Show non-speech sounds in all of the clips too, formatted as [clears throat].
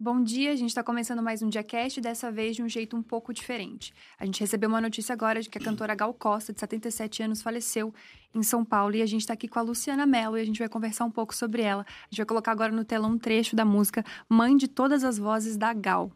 Bom dia, a gente está começando mais um Diacast, dessa vez de um jeito um pouco diferente. A gente recebeu uma notícia agora de que a cantora Gal Costa, de 77 anos, faleceu em São Paulo e a gente está aqui com a Luciana Mello e a gente vai conversar um pouco sobre ela. A gente vai colocar agora no telão um trecho da música Mãe de Todas as Vozes da Gal.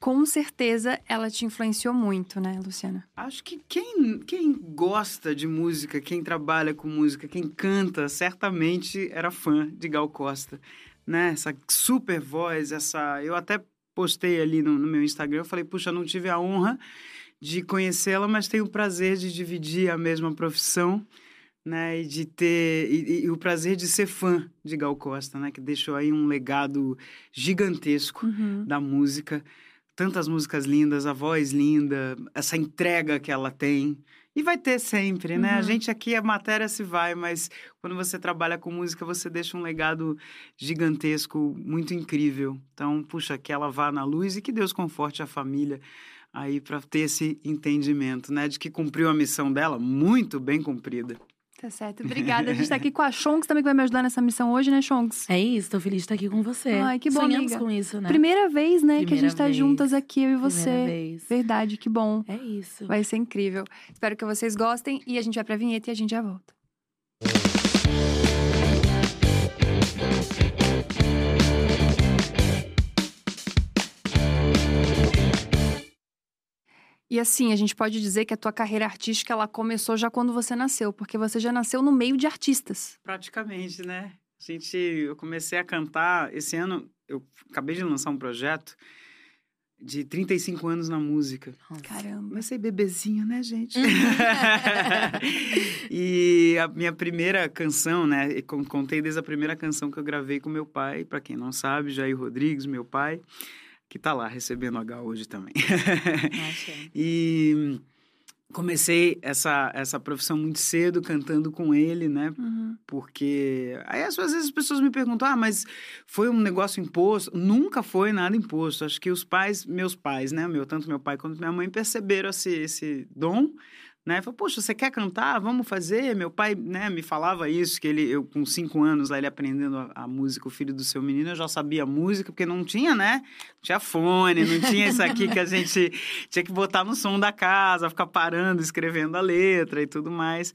Com certeza ela te influenciou muito, né, Luciana? Acho que quem, quem gosta de música, quem trabalha com música, quem canta, certamente era fã de Gal Costa né? Essa super voz, essa. Eu até postei ali no, no meu Instagram, eu falei, puxa, não tive a honra de conhecê-la, mas tenho o prazer de dividir a mesma profissão, né? E de ter. E, e, o prazer de ser fã de Gal Costa, né? Que deixou aí um legado gigantesco uhum. da música. Tantas músicas lindas, a voz linda, essa entrega que ela tem. E vai ter sempre, né? Uhum. A gente aqui, a matéria se vai, mas quando você trabalha com música, você deixa um legado gigantesco, muito incrível. Então, puxa, que ela vá na luz e que Deus conforte a família aí para ter esse entendimento, né? De que cumpriu a missão dela, muito bem cumprida. Tá certo, obrigada. A gente tá aqui com a Shonks também, que vai me ajudar nessa missão hoje, né, Shonks? É isso, tô feliz de estar aqui com você. Ai, que bom, Sonhamos amiga. com isso, né? Primeira vez, né, Primeira que a gente tá vez. juntas aqui, eu e você. Primeira vez. Verdade, que bom. É isso. Vai ser incrível. Espero que vocês gostem e a gente vai pra vinheta e a gente já volta. E assim, a gente pode dizer que a tua carreira artística ela começou já quando você nasceu, porque você já nasceu no meio de artistas. Praticamente, né? A gente, eu comecei a cantar esse ano, eu acabei de lançar um projeto de 35 anos na música. Caramba. Comecei bebezinho, né, gente? Uhum. [laughs] e a minha primeira canção, né? con- Contei desde a primeira canção que eu gravei com meu pai, para quem não sabe, Jair Rodrigues, meu pai, que tá lá recebendo H hoje também. [laughs] E comecei essa, essa profissão muito cedo, cantando com ele, né? Uhum. Porque aí às vezes as pessoas me perguntam: ah, mas foi um negócio imposto? Nunca foi nada imposto. Acho que os pais, meus pais, né? Meu, tanto meu pai quanto minha mãe perceberam esse, esse dom. Né? Falou, poxa, você quer cantar? Vamos fazer. Meu pai né, me falava isso, que ele, eu com cinco anos, lá ele aprendendo a, a música, o filho do seu menino, eu já sabia música, porque não tinha, né? Não tinha fone, não tinha isso aqui que a [laughs] gente tinha que botar no som da casa, ficar parando, escrevendo a letra e tudo mais.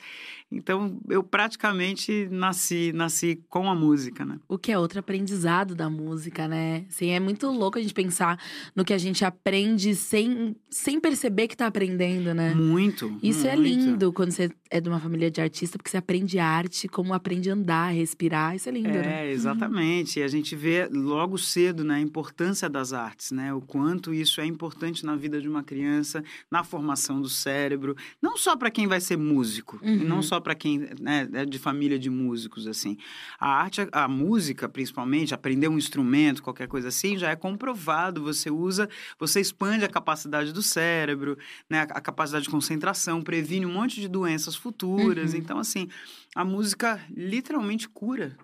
Então, eu praticamente nasci, nasci com a música, né? O que é outro aprendizado da música, né? Assim, é muito louco a gente pensar no que a gente aprende sem, sem perceber que tá aprendendo, né? Muito. Isso é muito. lindo quando você é de uma família de artista, porque você aprende arte, como aprende a andar, respirar. Isso é lindo, né? É, exatamente. E a gente vê logo cedo né, a importância das artes, né? O quanto isso é importante na vida de uma criança, na formação do cérebro. Não só para quem vai ser músico, e Uhum. não só para quem né, é de família de músicos, assim. A arte, a música, principalmente, aprender um instrumento, qualquer coisa assim, já é comprovado. Você usa, você expande a capacidade do cérebro, né? A capacidade de concentração, previne um monte de doenças futuras. Uhum. Então, assim, a música literalmente cura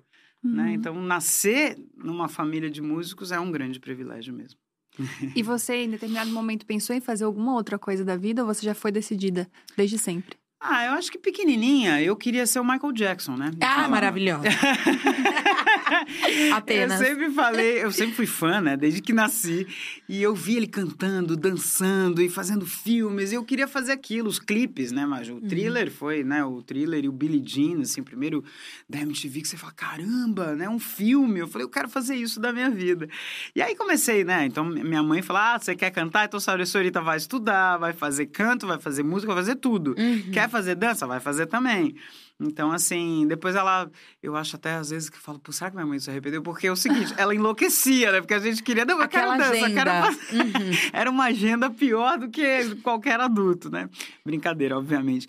né? Uhum. Então, nascer numa família de músicos é um grande privilégio mesmo. E você, em determinado momento, pensou em fazer alguma outra coisa da vida ou você já foi decidida desde sempre? Ah, eu acho que pequenininha eu queria ser o Michael Jackson, né? Ah, falava. maravilhosa. [laughs] Apenas. Eu sempre falei, eu sempre fui fã, né? Desde que nasci. E eu vi ele cantando, dançando e fazendo filmes. E eu queria fazer aquilo, os clipes, né, Maju? Uhum. O thriller foi, né? O thriller e o Billie Jean, assim, primeiro da MTV, que você fala, caramba, né? Um filme. Eu falei, eu quero fazer isso da minha vida. E aí comecei, né? Então minha mãe falou: ah, você quer cantar? Então a senhorita vai estudar, vai fazer canto, vai fazer música, vai fazer tudo. Uhum. Quer fazer dança? Vai fazer também. Então, assim, depois ela. Eu acho até às vezes que eu falo, será que minha mãe se arrependeu? Porque é o seguinte, ela enlouquecia, né? Porque a gente queria. Não, eu Aquela quero dança, quero fazer. Uhum. [laughs] Era uma agenda pior do que qualquer adulto, né? Brincadeira, obviamente.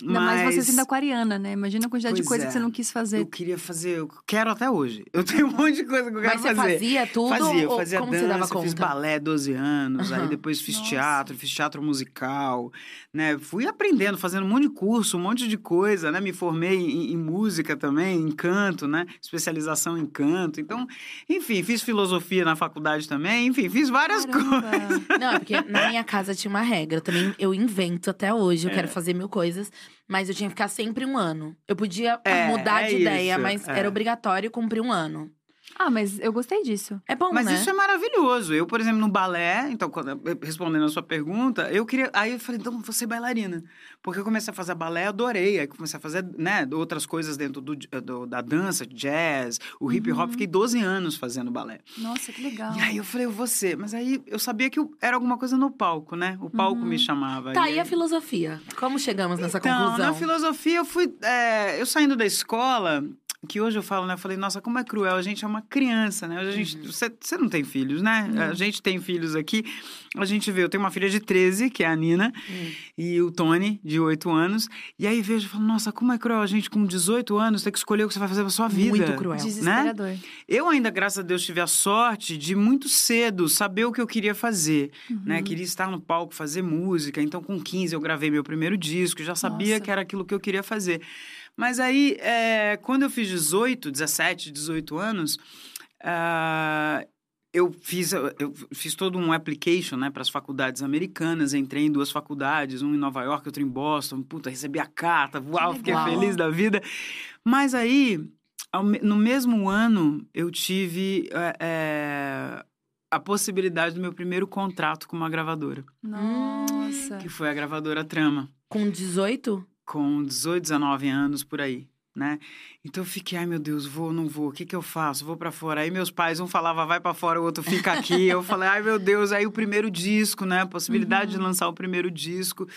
Ainda Mas mais você sendo aquariana, né? Imagina a quantidade de Pois coisa é. que você não quis fazer. eu queria fazer, eu quero até hoje. Eu tenho um monte de coisa que eu quero Mas você fazer. fazia tudo? Fazia, eu fazia como dança, você dava eu conta? fiz balé 12 anos, aí Aham. depois fiz Nossa. teatro, fiz teatro musical, né? Fui aprendendo, fazendo um monte de curso, um monte de coisa, né? Me formei em, em música também, em canto, né? Especialização em canto. Então, enfim, fiz filosofia na faculdade também, enfim, fiz várias coisas. Caramba. Não, é porque na minha casa tinha uma regra. Também eu invento até hoje, eu É. quero fazer mil coisas. Mas eu tinha que ficar sempre um ano. Eu podia É, mudar é de ideia, isso, mas é. era obrigatório cumprir um ano. Ah, mas eu gostei disso. É bom, Mas né? isso é maravilhoso. Eu, por exemplo, no balé, então, quando, respondendo a sua pergunta, eu queria. Aí eu falei, então, vou ser bailarina. Porque eu comecei a fazer balé, adorei. Aí comecei a fazer, né, outras coisas dentro do, do- da dança, jazz, o hip hop. Uhum. Fiquei 12 anos fazendo balé. Nossa, que legal. E aí eu falei, eu vou ser. Mas aí eu sabia que eu- era alguma coisa no palco, né? O palco me chamava. Tá, E e a aí- filosofia? Como chegamos nessa então, conclusão? na filosofia, eu fui. é, eu saindo da escola, que hoje eu falo, né? Eu falei, nossa, como é cruel. A gente é uma criança, né? Hoje a gente. Uhum. Você você não tem filhos, né? A gente tem filhos aqui. A gente vê, eu tenho uma filha de 13, que é a Nina, Hum. e o Tony, de 8 anos. E aí vejo e falo, nossa, como é cruel a gente com 18 anos ter que escolher o que você vai fazer pra sua vida. Muito cruel. Né? Desesperador. Eu ainda, graças a Deus, tive a sorte de muito cedo saber o que eu queria fazer, Uhum. né? Queria estar no palco, fazer música. Então, com 15 eu gravei meu primeiro disco, já sabia Nossa. que era aquilo que eu queria fazer. Mas aí, é, quando eu fiz 18, 17, 18 anos, ah, eu fiz, eu fiz todo um application né, para as faculdades americanas. Entrei em duas faculdades, um em Nova York, outro em Boston. Puta, recebi a carta, uau, fiquei feliz da vida. Mas aí, no mesmo ano, eu tive é, é, a possibilidade do meu primeiro contrato com uma gravadora, Nossa. que foi a gravadora Trama, Com 18? Com 18, 19 anos por aí. Né? Então eu fiquei, ai meu Deus, vou, não vou, o que que eu faço? Vou pra fora. Aí meus pais, um falava vai pra fora, o outro fica aqui. [laughs] eu falei, ai meu Deus, aí o primeiro disco, né? A possibilidade de lançar o primeiro disco.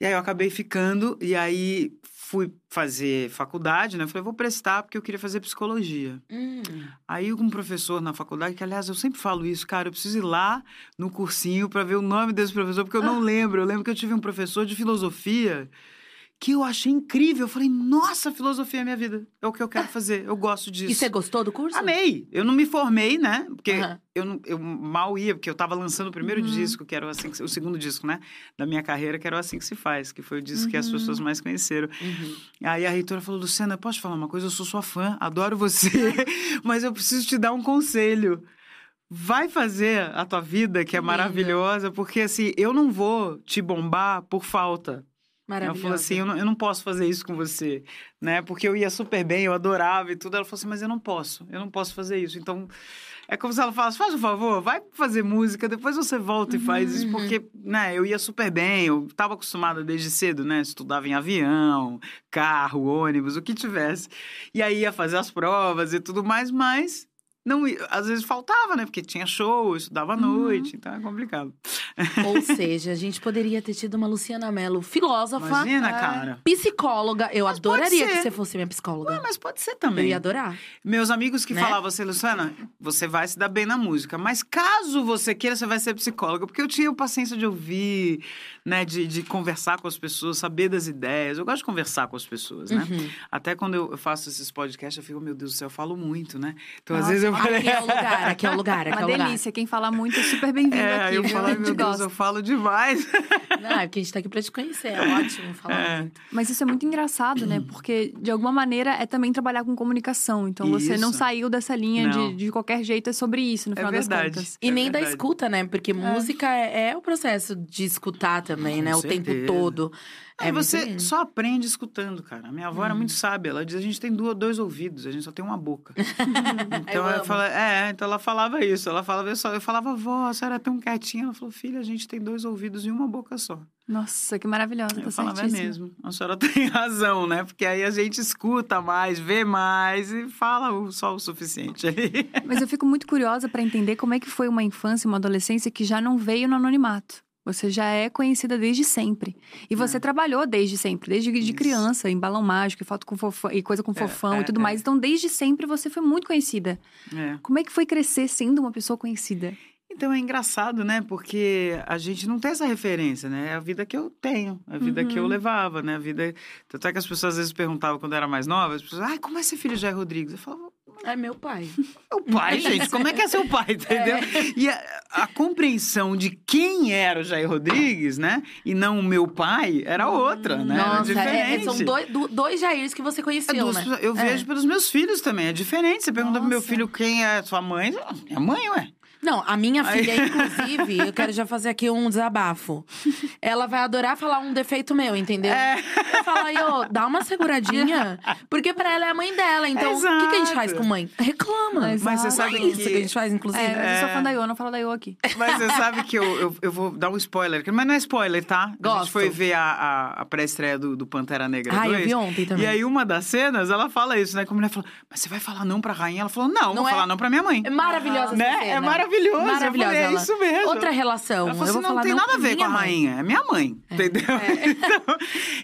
E aí eu acabei ficando, e aí fui fazer faculdade, né? Falei, vou prestar porque eu queria fazer psicologia. Hum. Aí um professor na faculdade, que aliás eu sempre falo isso, cara, eu preciso ir lá no cursinho para ver o nome desse professor, porque eu não [laughs] lembro. Eu lembro que eu tive um professor de filosofia que eu achei incrível. Eu falei, nossa, filosofia é minha vida. É o que eu quero fazer. Eu gosto disso. E você gostou do curso? Amei. Eu não me formei, né? Porque Aham. eu, não- eu mal ia, porque eu tava lançando o primeiro Uhum. disco, que era o, assim que, se- o segundo disco, né? Da minha carreira, que era o Assim Que Se Faz, que foi o disco que as Uhum. pessoas mais conheceram. Uhum. Aí a reitora falou, Luciana, posso te falar uma coisa? Eu sou sua fã, adoro você, [laughs] mas eu preciso te dar um conselho. Vai fazer a tua vida, que é maravilhosa, porque assim, eu não vou te bombar por falta. Ela falou assim, eu não, eu não posso fazer isso com você, né? Porque eu ia super bem, eu adorava e tudo. Ela falou assim, mas eu não posso, eu não posso fazer isso. Então, é como se ela falasse, faz um favor, vai fazer música, depois você volta e faz isso. Uhum. Porque, né, eu ia super bem, eu estava acostumada desde cedo, né? Estudava em avião, carro, ônibus, o que tivesse. E aí ia fazer as provas e tudo mais, mas... Não, às vezes faltava, né? Porque tinha show, eu estudava à Uhum. noite, então é complicado. Ou [laughs] seja, a gente poderia ter tido uma Luciana Mello, filósofa, Imagina, é. cara. psicóloga. Eu Mas adoraria que você fosse minha psicóloga. Mas pode ser Eu também. ia adorar. Meus amigos que Né? falavam assim, Luciana, você vai se dar bem na música, mas caso você queira, você vai ser psicóloga, porque eu tinha paciência de ouvir, né, de, de conversar com as pessoas, saber das ideias. Eu gosto de conversar com as pessoas, né? Uhum. Até quando eu faço esses podcasts, eu fico, meu Deus do céu, eu falo muito, né? Então, às Nossa, vezes eu falei. Aqui é o lugar, aqui é o lugar, aqui Uma é o lugar. delícia. Quem fala muito é super bem-vindo É, aqui. eu falo, meu Deus, gosta. eu falo demais. [laughs] Não, é porque a gente tá aqui pra te conhecer. É ótimo falar É. muito. Mas isso é muito engraçado, né? Porque, de alguma maneira, é também trabalhar com comunicação. Então, você não Isso. saiu dessa linha de, de qualquer jeito, é sobre isso, no É final verdade. das contas. E É nem da verdade. escuta, né? Porque música é, é o processo de escutar também, Com né? O tempo certeza. todo. Aí É você só aprende escutando, cara. A minha avó era muito sábia. Ela diz: a gente tem duas, dois ouvidos, a gente só tem uma boca. [laughs] então, Eu ela fala, é, então ela falava isso. Ela falava eu só. Eu falava, vó, a senhora é tão quietinha. Ela falou, filha, a gente tem dois ouvidos e uma boca só. Nossa, que maravilhosa, Eu tá falava, é mesmo. A senhora [laughs] tem razão, né? Porque aí a gente escuta mais, vê mais e fala só o suficiente. Mas eu fico muito curiosa pra entender como é que foi uma infância, uma adolescência que já não veio no anonimato. Você já é conhecida desde sempre. E você É. trabalhou desde sempre, desde de criança, em balão mágico, e foto com fofão, e coisa com fofão é, e tudo é. mais. Então, desde sempre você foi muito conhecida. é. Como é que foi crescer sendo uma pessoa conhecida? Então é engraçado, né? Porque a gente não tem essa referência, né? É a vida que eu tenho, a vida que eu Uhum. levava, né? A vida. Tanto é que as pessoas às vezes perguntavam quando eu era mais nova, as pessoas, ai, como é ser filho de Jair Rodrigues? Eu falava, É meu pai. meu pai, gente, como é que é seu pai, entendeu? E a, a compreensão de quem era o Jair Rodrigues, né? E não o meu pai, era outra, né? era Nossa, é- diferente. são dois, do- dois Jairs que você É conheceu, duas né? pessoas- Eu É. vejo pelos meus filhos também, é diferente. Você pergunta pro meu Nossa. filho quem é sua mãe, minha mãe, ué. Não, a minha filha, inclusive, eu quero já fazer aqui um desabafo. Ela vai adorar falar um defeito meu, entendeu? É. Eu falo, aí, ô, dá uma seguradinha. Porque pra ela é a mãe dela. Então, o que, que a gente faz Exato. com mãe? Reclama. Mas Mas você Não sabe é isso que- que a gente faz, inclusive. É, mas eu sou É. fã da Iô, não falo da Iô aqui. Mas você sabe que eu, eu, eu vou dar um spoiler, mas não é spoiler, tá? A gente Gosto. foi ver a, a, a pré-estreia do, do Pantera Negra Ah, 2. eu vi ontem também. E aí, uma das cenas, ela fala isso, né? Como a mulher falou, mas você vai falar não pra rainha? Ela falou, não, Não vou é? falar não pra minha mãe. É maravilhosa né? essa cena. É maravilhoso. Maravilhosa. Eu falei, é ela. isso mesmo. Outra relação. Ela falou eu assim, vou não falar tem não nada a ver com a rainha, é minha mãe, entendeu? [laughs] É. [laughs] Então,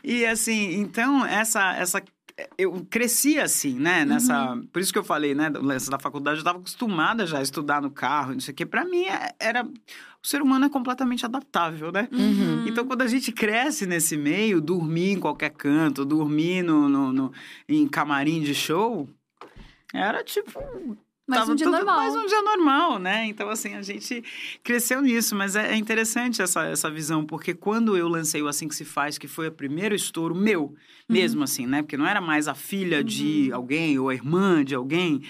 e assim, então, essa, essa eu cresci assim, né? Nessa, Uhum. por isso que eu falei, né? lance da faculdade, eu estava acostumada já a estudar no carro, não sei o quê. Para mim é- era o ser humano é completamente adaptável, né? Uhum. Então, quando a gente cresce nesse meio, dormir em qualquer canto, dormir no, no, no- em camarim de show, era tipo Mais Tava um dia tudo- normal. Mais um dia normal, né? Então, assim, a gente cresceu nisso. Mas é, é interessante essa, essa visão, porque quando eu lancei o Assim Que Se Faz, que foi o primeiro estouro meu, mesmo assim, né? Porque não era mais a filha de alguém ou a irmã de alguém,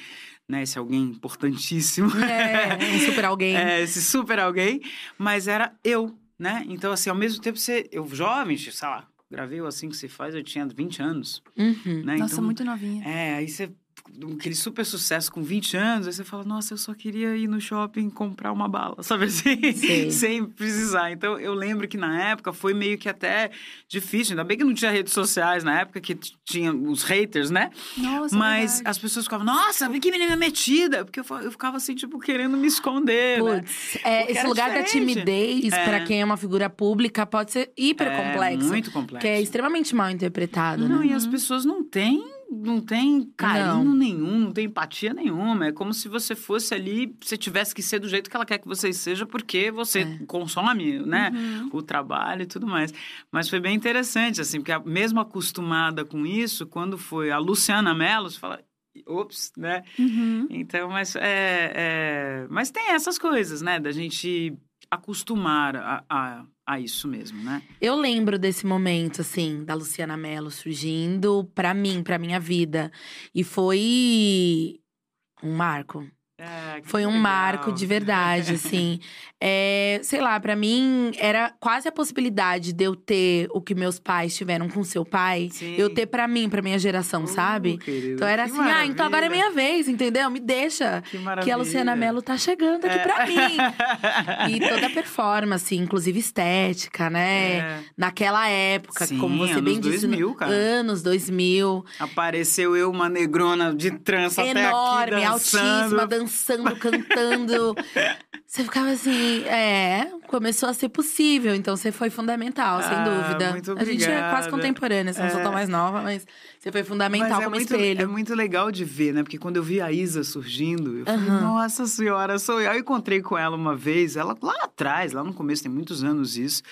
né? Esse alguém importantíssimo. É, um super alguém. [laughs] É, esse super alguém, mas era eu, né? Então, assim, ao mesmo tempo, você, eu jovem, sei lá, gravei o Assim Que Se Faz, eu tinha 20 anos, Uhum. né? Nossa, então, muito novinha. é, aí você. Aquele super sucesso com 20 anos, aí você fala, nossa, eu só queria ir no shopping comprar uma bala, [laughs] sabe assim? Sem precisar. Então, eu lembro que na época foi meio que até difícil. Ainda bem que não tinha redes sociais na época, que tinha os haters, né? Nossa, é Mas verdade. as pessoas ficavam, nossa, que menina metida! Porque eu, ficava assim, tipo, querendo me esconder, né? Putz, é, esse lugar da diferente. timidez, É. pra quem é uma figura pública, pode ser hiper É, complexo. muito complexo. Que é extremamente mal interpretado, Não, né? e as pessoas não têm, não têm carinho Não. nenhum, não têm empatia nenhuma. É como se você fosse ali, você tivesse que ser do jeito que ela quer que você seja, porque você É. consome, né? Uhum. O trabalho e tudo mais. Mas foi bem interessante, assim, porque mesmo acostumada com isso, quando foi a Luciana Mello, você fala. Ops, né? Uhum. Então, mas é, é- Mas tem essas coisas, né? Da gente acostumar a, a, a isso mesmo, né? Eu lembro desse momento, assim, da Luciana Mello surgindo pra mim, pra minha vida. E foi um marco. É, Foi um legal. marco de verdade, assim. [laughs] É, sei lá, pra mim era quase a possibilidade de eu ter o que meus pais tiveram com seu pai, Sim. eu ter pra mim, pra minha geração, Uh, sahe querido, Então era assim, ah, então agora é maravilha. minha vez, entendeu? Me deixa. Que maravilha. Que a Luciana Mello tá chegando aqui É. pra mim. [laughs] E toda a performance, inclusive estética, né? É. Naquela época, Sim, como você bem disse. 2000, cara. Anos 2000. Apareceu eu, uma negrona de trança até aqui enorme, dançando. altíssima, dançando, cantando. [laughs] Você ficava assim, é, começou a ser possível, então você foi fundamental, sem Ah, dúvida. muito a gente é quase obrigada. contemporânea, você não sou É. tão mais nova, mas você foi fundamental Mas é como muito, espelho. é muito legal de ver, né? Porque quando eu vi a Isa surgindo, eu falei, Aham. nossa senhora, sou eu. Aí eu encontrei com ela uma vez, ela lá atrás, lá no começo, tem muitos anos isso.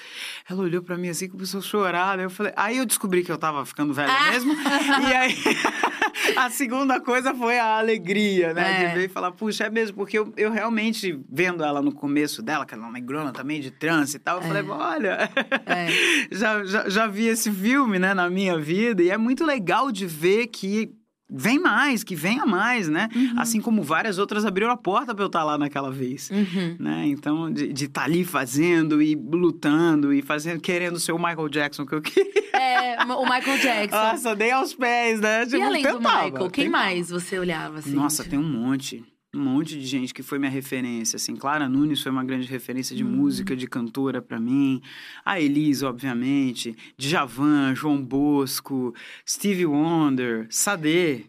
Ela olhou pra mim assim, começou a chorar. Né? Eu falei, aí eu descobri que eu tava ficando velha Ah. mesmo. E aí [laughs] a segunda coisa foi a alegria, né? É. De ver e falar, puxa, é mesmo, porque eu, eu realmente, vendo ela no começo dela, que ela é uma negrona também de trance e tal, eu É. falei, olha. É. [laughs] já, já, já vi esse filme, né, na minha vida, e é muito legal de ver que vem mais, que venha mais, né? Assim como várias outras abriram a porta pra eu estar lá naquela vez. Uhum. Né? Então, de estar ali fazendo e lutando e fazendo, querendo ser o Michael Jackson que eu queria. É, o Michael Jackson. Nossa, dei aos pés, né? e Tipo, além do tentava, Michael, quem tentava. mais você olhava assim? Nossa, tem um monte. Um monte de gente que foi minha referência, assim. Clara Nunes foi uma grande referência de Hum. música, de cantora pra mim. A Elise, obviamente. Djavan, João Bosco, Stevie Wonder, Sade,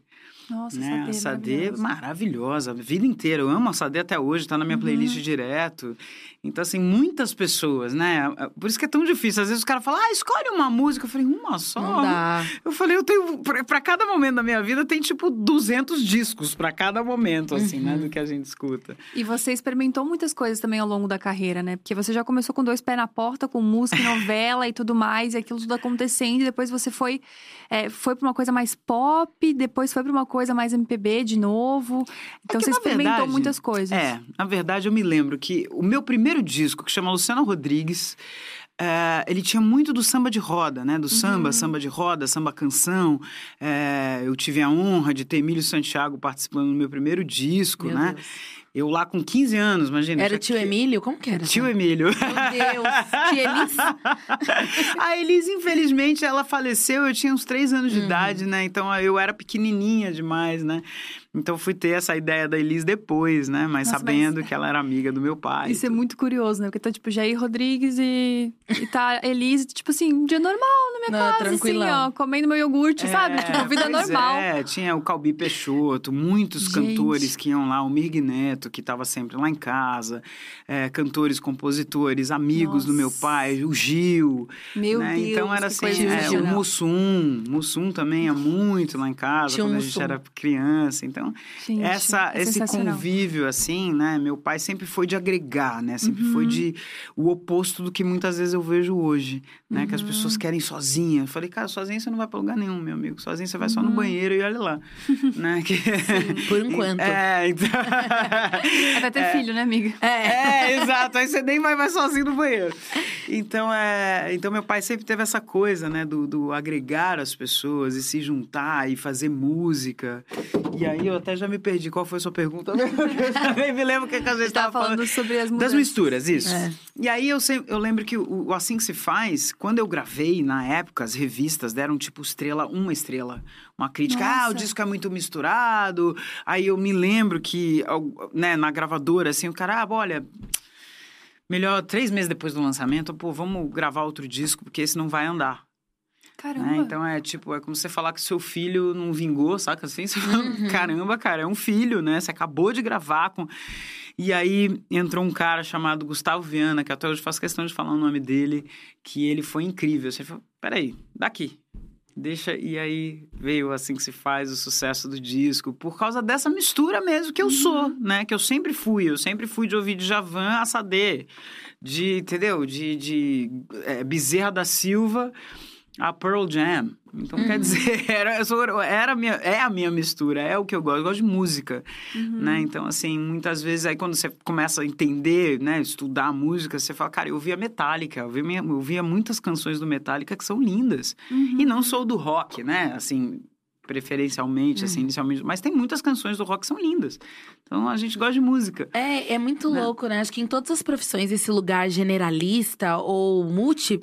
Nossa, né? Sade, a Sade maravilhosa. maravilhosa. A vida inteira. Eu amo a Sade até hoje, tá na minha Uhum. playlist direto. Então, assim, muitas pessoas, né? Por isso que é tão difícil. Às vezes os caras falam, ah, escolhe uma música. Eu falei, uma só? Não dá. Eu falei, eu tenho. Pra cada momento da minha vida tem tipo 200 discos pra cada momento, assim, né? Uhum. Do que a gente escuta. E você experimentou muitas coisas também ao longo da carreira, né? Porque você já começou com dois pés na porta, com música, e [laughs] novela e tudo mais, e aquilo tudo acontecendo, e depois você foi, é, foi pra uma coisa mais pop, depois foi pra uma coisa mais MPB de novo. Então que, você experimentou verdade, muitas coisas. É, na verdade, eu me lembro que o meu primeiro disco, que chama Luciana Rodrigues. é, ele tinha muito do samba de roda, né? Do samba, samba de roda, samba canção. É, eu tive a honra de ter Emílio Santiago participando no meu primeiro disco, Meu né? Deus. Eu lá com 15 anos, imagina. Era o tio que- Emílio? Como que era? Tio Emílio. Meu Deus. Tia Elis? [laughs] A Elise, infelizmente, ela faleceu, eu tinha uns três anos de Uhum. idade, né? Então eu era pequenininha demais, né? Então fui ter essa ideia da Elise depois, né? Mas Nossa, sabendo mas- que ela era amiga do meu pai. Isso é muito curioso, né? Porque tá, tipo, Jair Rodrigues e, e tá Elise, tipo assim, um dia normal na minha Não, casa, tranquilão. assim, ó, comendo meu iogurte, sabe? Tipo, vida normal. É, tinha o Calbi Peixoto, muitos Gente. cantores que iam lá, o Mirg Neto, que estava sempre lá em casa, é, cantores, compositores, amigos do meu Nossa. pai, o Gil. Meu né? Deus, Então era que assim, coisa é, o. Mussum, Mussum também ia muito lá em casa, Tinha um quando a gente Mussum. era criança. Então, Gente, essa, é esse convívio, assim, né? Meu pai sempre foi de agregar, né? Sempre Uhum. foi de o oposto do que muitas vezes eu vejo hoje, né? Que as Uhum. pessoas querem sozinha. Eu falei, cara, sozinha você não vai pra lugar nenhum, meu amigo. Sozinha você vai só no Uhum. banheiro e olha lá, [laughs] né? Que... [laughs] Por enquanto. É, então... [laughs] Até ter filho, né, amiga? É, exato. Aí você nem vai mais sozinho no banheiro. Então, é... então meu pai sempre teve essa coisa, né? Do, do agregar as pessoas e se juntar e fazer música. E aí eu até já me perdi. Qual foi a sua pergunta? [laughs] eu já nem me lembro o que, a gente estava falando. falando sobre as Das mudanças. misturas, isso. É. E aí eu, sempre, eu lembro que o, o Assim Que Se Faz, quando eu gravei, na época, as revistas deram tipo estrela, uma estrela. Uma crítica, ah, o Nossa. disco é muito misturado. Aí eu me lembro que, né, na gravadora, assim, o cara, ah, olha... Melhor, três meses depois do lançamento, pô, vamos gravar outro disco, porque esse não vai andar. Caramba. né? Então é tipo, é como você falar que seu filho não vingou, saca? Assim, você fala, [laughs] Uhum. caramba, cara, é um filho, né? Você acabou de gravar com. E aí entrou um cara chamado Gustavo Viana, que até hoje faço questão de falar o nome dele, que ele foi incrível. Você falou, peraí, daqui. Deixa, e aí veio assim que se faz o sucesso do disco, por causa dessa mistura mesmo que eu sou, né? Que eu sempre fui. Eu sempre fui de ouvir de Javan a Sade, de, entendeu? De, de é, Bezerra da Silva a Pearl Jam. Então, quer dizer, [laughs] era, sou- era a minha, é a minha mistura, é o que eu gosto. Eu gosto de música, Uhum. né? Então, assim, muitas vezes, aí quando você começa a entender, né? Estudar a música, você fala, cara, eu ouvia Metallica, eu ouvia, eu muitas canções do Metallica que são lindas. Uhum. E não sou do rock, né? Assim, preferencialmente, assim, inicialmente. Mas tem muitas canções do rock que são lindas. Então, a gente gosta de música. É, é muito Né? louco, né? Acho que em todas as profissões esse lugar generalista ou multi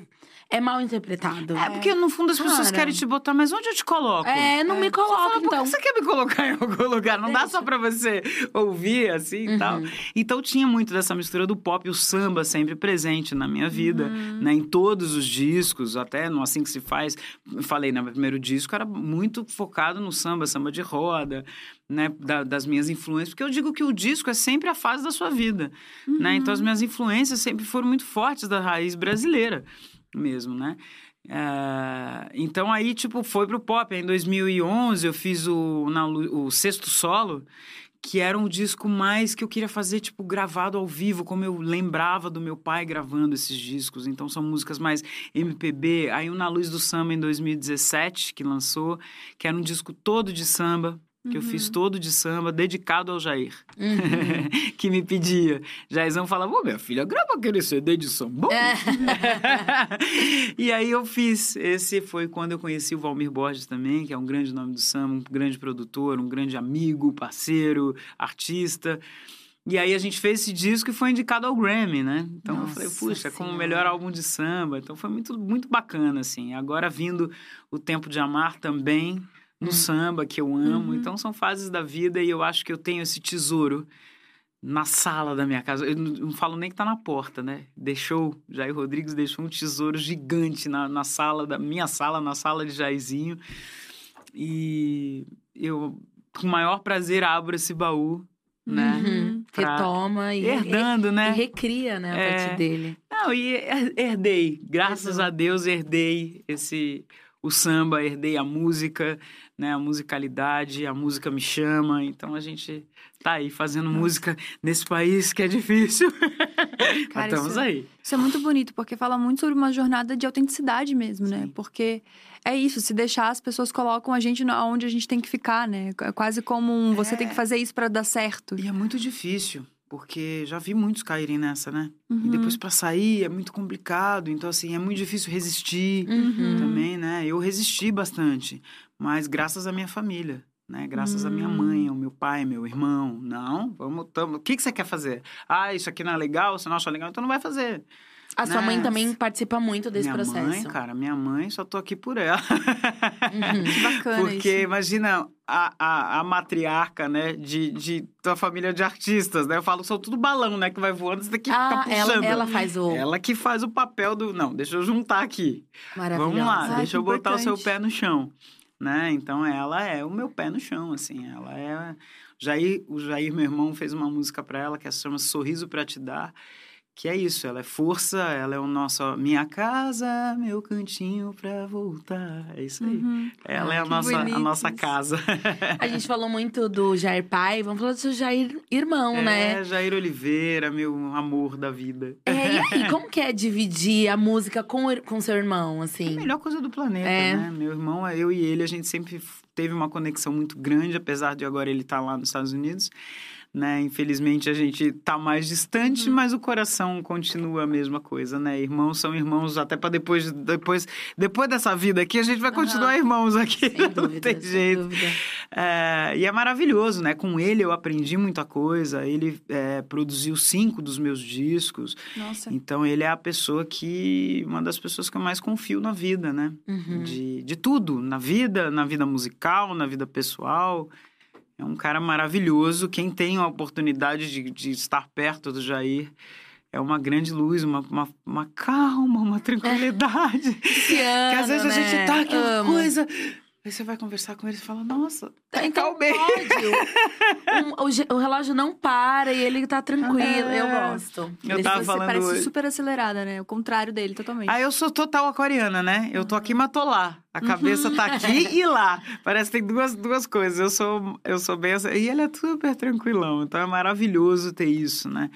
é mal interpretado. É, porque no fundo as pessoas Cara. querem te botar, mas onde eu te coloco? É, não me Você coloca, fala, por então. que você quer me colocar em algum lugar? Não dá só pra você ouvir assim e tal. Uhum. Então tinha muito dessa mistura do pop e o samba sempre presente na minha vida, Uhum. né? Em todos os discos, até no Assim Que Se Faz. Falei, no meu primeiro disco era muito focado no samba, samba de roda, né? Da- das minhas influências. Porque eu digo que o disco é sempre a fase da sua vida, né? Então as minhas influências sempre foram muito fortes da raiz brasileira mesmo, né? É, então aí, tipo, foi pro pop. Em 2011 eu fiz o, na o Sexto Solo, que era um disco mais que eu queria fazer, tipo, gravado ao vivo, como eu lembrava do meu pai gravando esses discos. Então são músicas mais MPB. Aí o Na Luz do Samba em 2017, que lançou, que era um disco todo de samba. Que eu fiz todo de samba, dedicado ao Jair, Uhum. [laughs] que me pedia. Jairzão falava, ô minha filha, grava aquele CD de samba. É. [laughs] e aí eu fiz. Esse foi quando eu conheci o Valmir Borges também, que é um grande nome do samba, um grande produtor, um grande amigo, parceiro, artista. E aí a gente fez esse disco e foi indicado ao Grammy, né? Então eu falei, Nossa puxa, como o Senhora. melhor álbum de samba. Então foi muito, muito bacana, assim. Agora vindo o Tempo de Amar também, no Hum. samba, que eu amo. Uhum. Então são fases da vida e eu acho que eu tenho esse tesouro na sala da minha casa. Eu não, não falo nem que tá na porta, né? Deixou, Jair Rodrigues deixou um tesouro gigante na, na sala, da minha sala, na sala de Jairzinho. E eu, com o maior prazer, abro esse baú, né? Uhum. Pra- Retoma e, Herdando, e né? recria, né, a É. partir dele. Não, e her- herdei. Graças Herdou. a Deus, herdei esse o samba, herdei a música, né? A musicalidade, a música me chama. Então a gente tá aí fazendo música nesse país que é difícil. Mas [laughs] Cara, estamos isso- aí. Isso é muito bonito, porque fala muito sobre uma jornada de autenticidade mesmo, né? Sim. Porque é isso, se deixar, as pessoas colocam a gente onde a gente tem que ficar, né? É quase como um, você É. tem que fazer isso pra dar certo. E é muito difícil, porque já vi muitos caírem nessa, né? Uhum. E depois pra sair é muito complicado. Então, assim, é muito difícil resistir Uhum. também, né? Eu resisti bastante, mas graças à minha família. né? Graças à minha Hum. mãe, ao meu pai, meu irmão. Não, vamos, tamo... o que, que você quer fazer? Ah, isso aqui não é legal, você não acha legal, então não vai fazer. A sua mãe Né? também participa muito desse minha processo. mãe, cara, minha mãe, só tô aqui por ela. Uhum. Que bacana Porque isso. imagina a, a, a matriarca, né, de, de tua família de artistas, né? Eu falo, são tudo balão, né, que vai voando, você tem que Ah, ficar ela, puxando. ela faz o. Ela que faz o papel do. Não, deixa eu juntar aqui. Maravilhosa. Vamos lá, Ai, deixa eu botar o seu importante. pé no chão. Né? Então ela é o meu pé no chão, assim. Ela é. Jair, o Jair, meu irmão, fez uma música para ela que se chama Sorriso para Te Dar. Que é isso, ela é força, ela é o nosso. Minha casa, meu cantinho pra voltar. É isso aí. Uhum. Ela Ah, é a nossa, a nossa casa. A gente falou muito do Jair pai, vamos falar do seu Jair irmão, né? É, Jair Oliveira, meu amor da vida. É, e aí, como que é dividir a música com, com seu irmão, É a assim? melhor coisa do planeta, É. né? Meu irmão, eu e ele, a gente sempre teve uma conexão muito grande, apesar de agora ele estar lá nos Estados Unidos. Né? Infelizmente a gente tá mais distante, Uhum. mas o coração continua a mesma coisa, né? Irmãos são irmãos até para depois, depois, depois dessa vida aqui a gente vai continuar irmãos aqui, Sem [laughs] não dúvida, tem jeito. É, e é maravilhoso, né? Com ele eu aprendi muita coisa. Ele é, produziu cinco dos meus discos. Nossa. Então ele é a pessoa que. Uma das pessoas que eu mais confio na vida, né? Uhum. De, de tudo. Na vida, na vida musical, na vida pessoal. É um cara maravilhoso. Quem tem a oportunidade de, de estar perto do Jair. É uma grande luz, uma, uma, uma calma, uma tranquilidade. [laughs] Esse que às vezes a ano, gente né? tá aquela Amo. coisa. Aí você vai conversar com ele e fala, nossa, tá Então calmei. pode. Um- o, o relógio não para e ele tá tranquilo. É. Eu gosto. Eu Deixa- tava Você falando parece hoje. super acelerada, né? O contrário dele, totalmente. Ah, eu sou total aquariana, né? Eu tô aqui, mas tô lá. A cabeça tá aqui e lá. Parece que tem duas, duas coisas. Eu sou, eu sou bem... E ele é super tranquilão. Então é maravilhoso ter isso, né?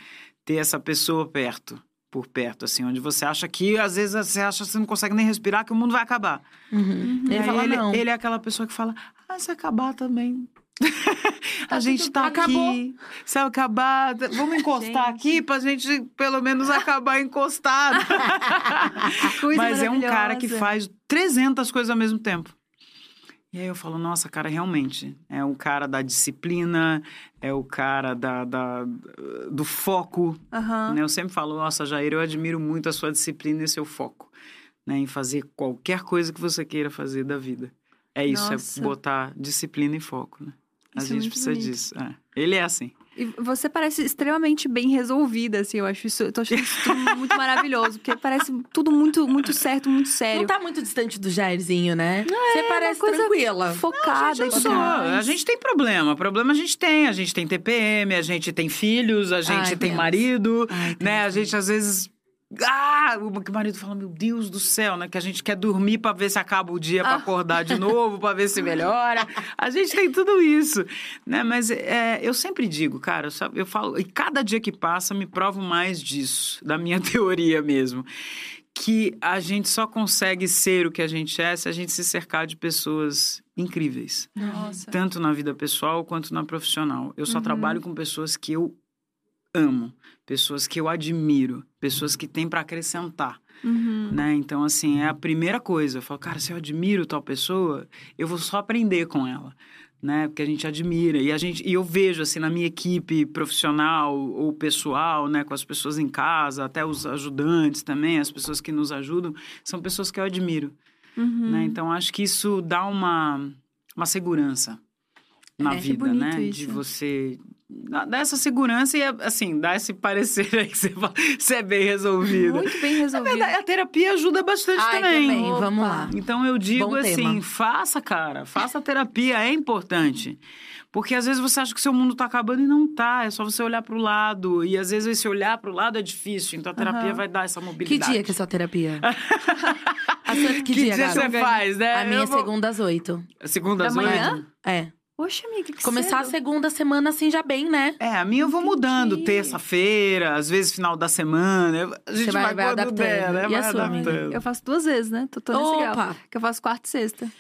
Ter essa pessoa perto. Por perto, assim. Onde você acha que, às vezes, você acha que você não consegue nem respirar, que o mundo vai acabar. Uhum. E Ele fala, ele, não. ele é aquela pessoa que fala, ah, se acabar também... [laughs] a gente tudo- tá acabou. aqui. Se acabar, vamos encostar Gente. aqui pra gente, pelo menos, acabar encostado. [laughs] Mas é um cara que faz 300 coisas ao mesmo tempo. E aí eu falo, nossa, cara, realmente. É o cara da disciplina, é o cara da, da- do foco. Aham. né? Eu sempre falo, nossa, Jair, eu admiro muito a sua disciplina e seu foco. Né? Em fazer qualquer coisa que você queira fazer da vida. É isso, Nossa. é botar disciplina e foco, né? A Isso é gente muito precisa bonito. disso. é. Ele é assim. E você parece extremamente bem resolvida, assim. Eu acho isso. Eu tô achando isso tudo [laughs] muito maravilhoso. Porque parece tudo muito, muito certo, muito sério. Não tá muito distante do Jairzinho, né? Você parece coisa tranquila. Focada Eu e sou. tudo mais. A gente tem problema. Problema a gente tem. A gente tem TPM, a gente tem filhos, a gente Ai, tem temos. marido, Ai, né? A temos. gente às vezes. Ah! O marido fala, meu Deus do céu, né? Que a gente quer dormir pra ver se acaba o dia, pra Ah. acordar de [laughs] novo, pra ver se melhora. A gente tem tudo isso, né? Mas é, eu sempre digo, cara, eu falo, e cada dia que passa me provo mais disso, da minha [laughs] teoria mesmo. Que a gente só consegue ser o que a gente é se a gente se cercar de pessoas incríveis Nossa. tanto na vida pessoal quanto na profissional. Eu só Uhum. trabalho com pessoas que eu amo, pessoas que eu admiro, pessoas que têm para acrescentar, Uhum. né? Então assim, é a primeira coisa. Eu falo, cara, se eu admiro tal pessoa, eu vou só aprender com ela. Né? Porque a gente admira e a gente e eu vejo assim na minha equipe profissional ou pessoal, né, com as pessoas em casa, até os ajudantes também, as pessoas que nos ajudam, são pessoas que eu admiro Uhum. né? Então acho que isso dá uma, uma segurança na É, vida, né? isso. De você dá essa segurança e assim, dá esse parecer aí que você, fala, você é bem resolvido. Muito bem Na resolvido. verdade, a terapia ajuda bastante Ai, também. também, vamos lá. Então eu digo Bom assim, tema. faça, cara, faça a terapia, é importante. Porque às vezes você acha que seu mundo tá acabando e não tá, é só você olhar pro lado. E às vezes esse olhar pro lado é difícil, então a terapia Aham. vai dar essa Que mobilidade. dia que é sua terapia? [laughs] a sua, que, Que dia, dia você faz, né? A minha é vou- segunda às oito. Segunda Da às oito? É. Poxa, amiga, que Começar a cedo. segunda semana assim já bem, né? É, a minha eu vou mudando, Entendi. terça-feira, às vezes final da semana. A gente Você vai- vai, vai adaptando. der, né? E a vai sua, amiga? adaptando. Eu faço duas vezes, né? Tô, tô nesse grau. Opa! Que eu faço quarta e sexta.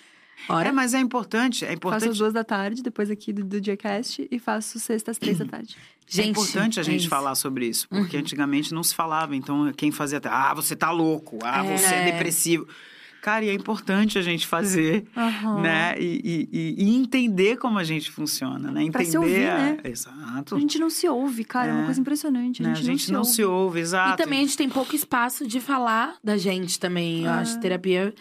Ora, É, mas é importante, é Faço importante, às duas da tarde, depois aqui do, do Diacast, e faço sexta às três da tarde. [clears throat] gente, é importante a é gente isso. falar sobre isso, porque antigamente não se falava. Então, quem fazia até, ah, você tá louco, ah, É. você é depressivo. Cara, e é importante a gente fazer, Aham. né? E, e- e- entender como a gente funciona, né? Entender. Pra se ouvir, a- né? Exato. A gente não se ouve, cara. É, uma É. coisa impressionante. A né? gente, não, se, se ouve, exato. E também a gente tem pouco espaço de falar da gente também. Eu Ah. acho terapia.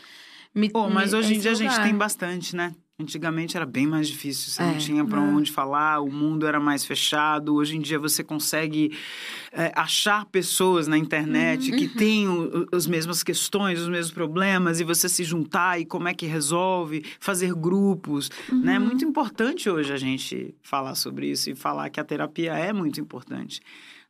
Me, Pô, mas me- hoje em esse dia a gente lugar. tem bastante, né? Antigamente era bem mais difícil, você não É, tinha pra é. onde falar, o mundo era mais fechado. Hoje em dia você consegue é, achar pessoas na internet Uhum. que têm o- as mesmas questões, os mesmos problemas, e você se juntar e como é que resolve, fazer grupos, né? É Uhum. muito importante hoje a gente falar sobre isso e falar que a terapia é muito importante.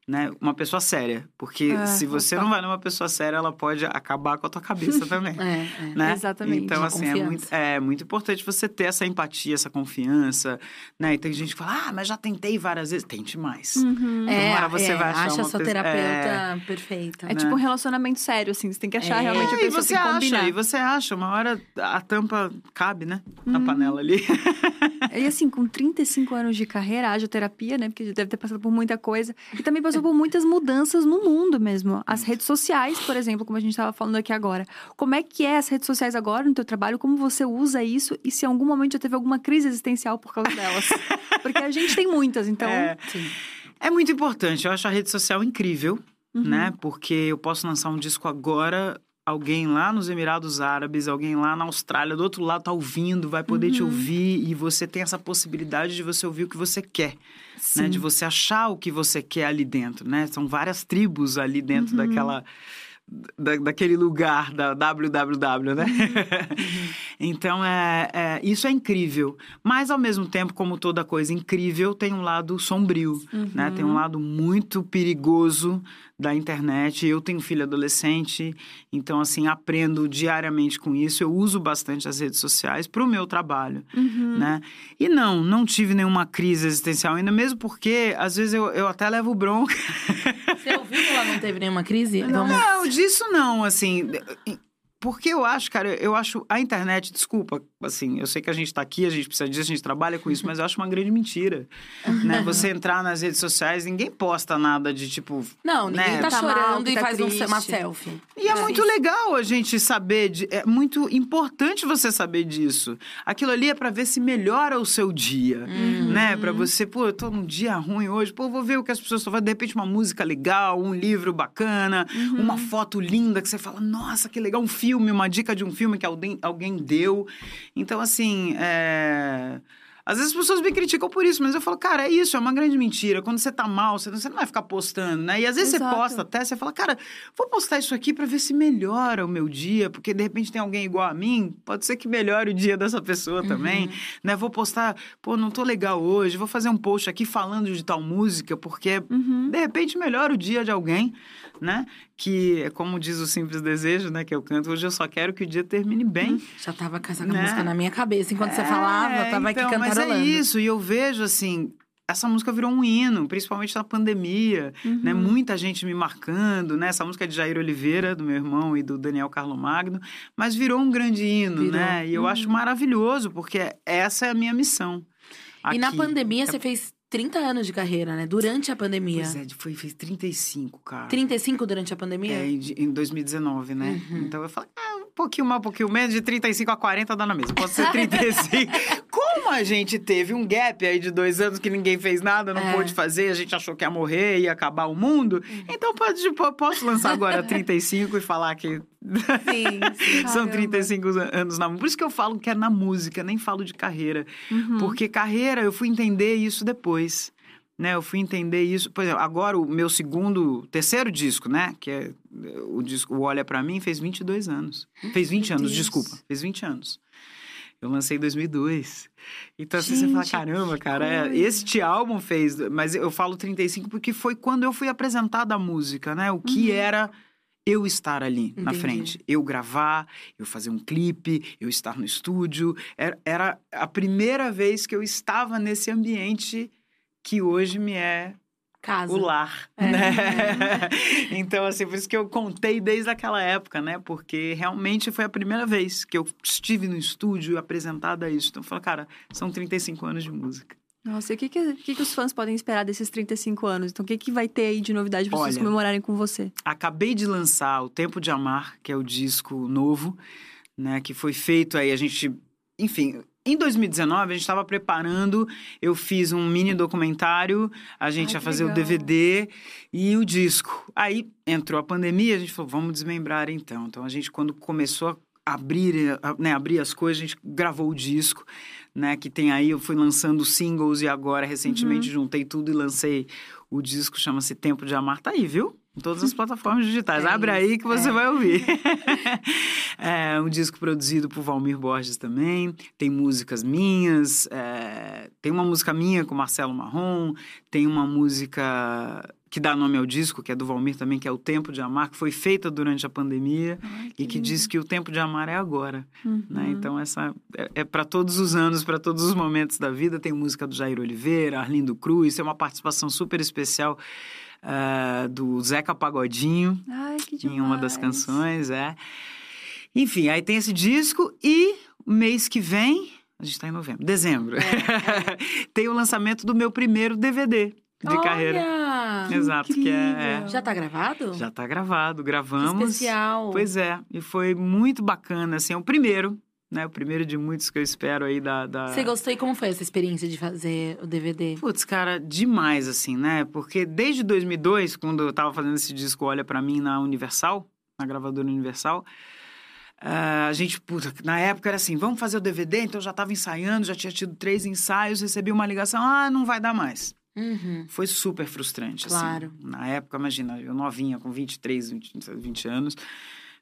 Né? Uma pessoa séria, porque É, se você não vai numa pessoa séria, ela pode acabar com a tua cabeça [laughs] também É, é. né? Exatamente. Então, assim, é muito, é muito importante você ter essa empatia, essa confiança, né? E tem gente que fala, ah, mas já tentei várias vezes. Tente mais. Uhum. É, Uma hora você é, vai achar acha uma sua pessoa- terapeuta perfeita. É né? tipo um relacionamento sério, assim. Você tem que achar É. realmente a É, e pessoa você acha, e você acha, uma hora a tampa cabe, né? Na Uhum. panela ali. [laughs] E assim, com 35 anos de carreira, haja terapia, né? Porque já deve ter passado por muita coisa. E também passou por muitas mudanças no mundo mesmo. As redes sociais, por exemplo, como a gente estava falando aqui agora. Como é que é as redes sociais agora no teu trabalho? Como você usa isso? E se em algum momento já teve alguma crise existencial por causa delas? [laughs] Porque a gente tem muitas, então... É, Sim. é muito importante. Eu acho a rede social incrível, Uhum. né? Porque eu posso lançar um disco agora. Alguém lá nos Emirados Árabes, alguém lá na Austrália, do outro lado tá ouvindo, vai poder te Uhum. ouvir e você tem essa possibilidade de você ouvir o que você quer. Sim. né? De você achar o que você quer ali dentro, né? São várias tribos ali dentro Uhum. daquela... da- daquele lugar da www, né? [laughs] então, é, é, isso é incrível. Mas, ao mesmo tempo, como toda coisa incrível, tem um lado sombrio, né? Tem um Uhum. lado muito perigoso da internet. Eu tenho filho adolescente, então, assim, aprendo diariamente com isso. Eu uso bastante as redes sociais para o meu trabalho Uhum. né? E não, não tive nenhuma crise existencial ainda, mesmo porque às vezes eu, eu até levo bronca. Você ouviu que ela não teve nenhuma crise? Vamos... Não, disso não, assim. Porque eu acho, cara, eu acho a internet, desculpa, assim, eu sei que a gente tá aqui, a gente precisa disso, a gente trabalha com isso, mas eu acho uma grande mentira. né? [laughs] Você entrar nas redes sociais, ninguém posta nada de tipo. Não, ninguém né? tá, Tá mal, chorando que e tá faz um- triste. uma selfie. E é, muito legal a gente saber, de- é muito importante você saber disso. Aquilo ali é pra ver se melhora o seu dia, Uhum. né? Pra você, pô, eu tô num dia ruim hoje, pô, vou ver o que as pessoas estão fazendo, de repente uma música legal, um livro bacana, Uhum. uma foto linda que você fala, nossa, que legal, um filme, uma dica de um filme que alguém, alguém deu. Então, assim, é... Às vezes as pessoas me criticam por isso, mas eu falo, cara, é isso, é uma grande mentira. Quando você tá mal, você não, você não vai ficar postando, né? E às vezes Exato. você posta até, você fala, cara, vou postar isso aqui pra ver se melhora o meu dia, porque de repente tem alguém igual a mim, pode ser que melhore o dia dessa pessoa também, né? Vou postar, pô, não tô legal hoje, vou fazer um post aqui falando de tal música, porque Uhum. de repente melhora o dia de alguém, né? Que é como diz o simples desejo, né? Que eu canto, hoje eu só quero que o dia termine bem. Já tava com essa Né? música na minha cabeça. Enquanto você falava, tava então, aqui Mas cantarolando. é isso, e eu vejo assim. Essa música virou um hino, principalmente na pandemia, né? Uhum. Muita gente me marcando, né? Essa música é de Jair Oliveira, do meu irmão, e do Daniel Carlo Magno, mas virou um grande hino, Virou. né? E eu Uhum. acho maravilhoso, porque essa é a minha missão. E na aqui. pandemia É- você fez 30 anos de carreira, né? Durante a pandemia. Pois é, foi, fez 35, cara. 35 durante a pandemia? É, em, em 2019, né? Uhum. Então eu falo, ah, um pouquinho mais, um pouquinho menos, de 35 a 40 dá na mesma. Pode ser [laughs] 35. Como a gente teve um gap aí de dois anos que ninguém fez nada, não É. pôde fazer, a gente achou que ia morrer, ia acabar o mundo. Então pode, posso lançar agora 35 e falar que Sim, [laughs] sim. são Caramba. 35 anos na música. Por isso que eu falo que é na música, nem falo de carreira. Uhum. Porque carreira, eu fui entender isso depois. Né, eu fui entender isso. Por exemplo, agora o meu segundo, terceiro disco, né? Que é o disco o Olha Pra Mim, fez 22 anos. Fez 20 Meu anos, Deus. desculpa. Fez 20 anos. Eu lancei em 2002. Então, assim, você fala, caramba, cara, é, este álbum fez... Mas eu falo 35 porque foi quando eu fui apresentada a música, né? O que Uhum. era eu estar ali na Entendi. frente. Eu gravar, eu fazer um clipe, eu estar no estúdio. Era, era a primeira vez que eu estava nesse ambiente que hoje me é Casa. o lar, É. né? [laughs] então, assim, por isso que eu contei desde aquela época, né? Porque realmente foi a primeira vez que eu estive no estúdio apresentada a isso. Então, eu falo, cara, são 35 anos de música. Nossa, e o que, que, o que, que os fãs podem esperar desses 35 anos? Então, o que, que vai ter aí de novidade pra vocês comemorarem com você? Acabei de lançar O Tempo de Amar, que é o disco novo, né? Que foi feito aí, a gente. Enfim, em 2019, a gente estava preparando, eu fiz um mini documentário, a gente Ai, ia fazer o legal. DVD e o disco. Aí entrou a pandemia, a gente falou, vamos desmembrar então. Então a gente, quando começou a abrir, né, abrir as coisas, a gente gravou o disco, né? Que tem aí, eu fui lançando singles e agora, recentemente, juntei tudo e lancei o disco, chama-se Tempo de Amar. Tá aí, viu? Em todas as [laughs] plataformas digitais. É Abre aí que você é. vai ouvir. [laughs] é um disco produzido por Valmir Borges também. Tem músicas minhas. é, Tem uma música minha com Marcelo Marrom. Tem uma música que dá nome ao disco, que é do Valmir também, que é O Tempo de Amar, que foi feita durante a pandemia Ai, e que lindo. diz que o tempo de amar é agora. Uhum. Né? Então, essa é, é para todos os anos, para todos os momentos da vida. Tem música do Jair Oliveira, Arlindo Cruz, tem uma participação super especial ah, do Zeca Pagodinho Ai, que em uma das canções, é. Enfim, aí tem esse disco e mês que vem, a gente tá em novembro, dezembro, [laughs] tem o lançamento do meu primeiro DVD de carreira. Olha! Exato, que é, incrível. Já tá gravado? já tá gravado, Que gravamos. especial. Pois é, e foi muito bacana, assim, é o primeiro, né? O primeiro de muitos que eu espero aí da. da... Você gostou e como foi essa experiência de fazer o DVD? Putz, cara, demais, assim, né? Porque desde 2002, quando eu tava fazendo esse disco Olha Pra Mim na Universal, na gravadora Universal, ah, a gente, puta, na época era assim, vamos fazer o DVD, então eu já tava ensaiando, já tinha tido três ensaios, recebi uma ligação, ah, não vai dar mais. Uhum. Foi super frustrante, Claro. assim. Na época, imagina, eu novinha, com 23, 20, 20 anos,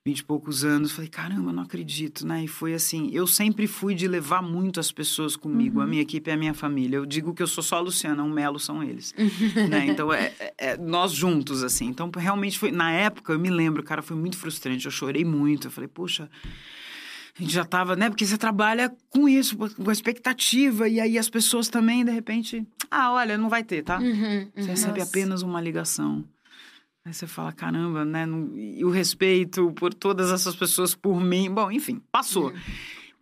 20 e poucos anos, falei, caramba, não acredito, né? E foi assim, eu sempre fui de levar muito as pessoas comigo, Uhum. a minha equipe é a minha família. Eu digo que eu sou só a Luciana, o Melo são eles, [laughs] né? Então, é, é- é nós juntos, assim. Então, realmente foi, na época, eu me lembro, cara, foi muito frustrante, eu chorei muito, eu falei, poxa... A gente já tava, né? Porque você trabalha com isso, com a expectativa, e aí as pessoas também, de repente, ah, olha, não vai ter, tá? Uhum, Você uhum. recebe Nossa. apenas uma ligação. Aí você fala, caramba, né? E o respeito por todas essas pessoas, por mim. Bom, enfim, passou. Uhum.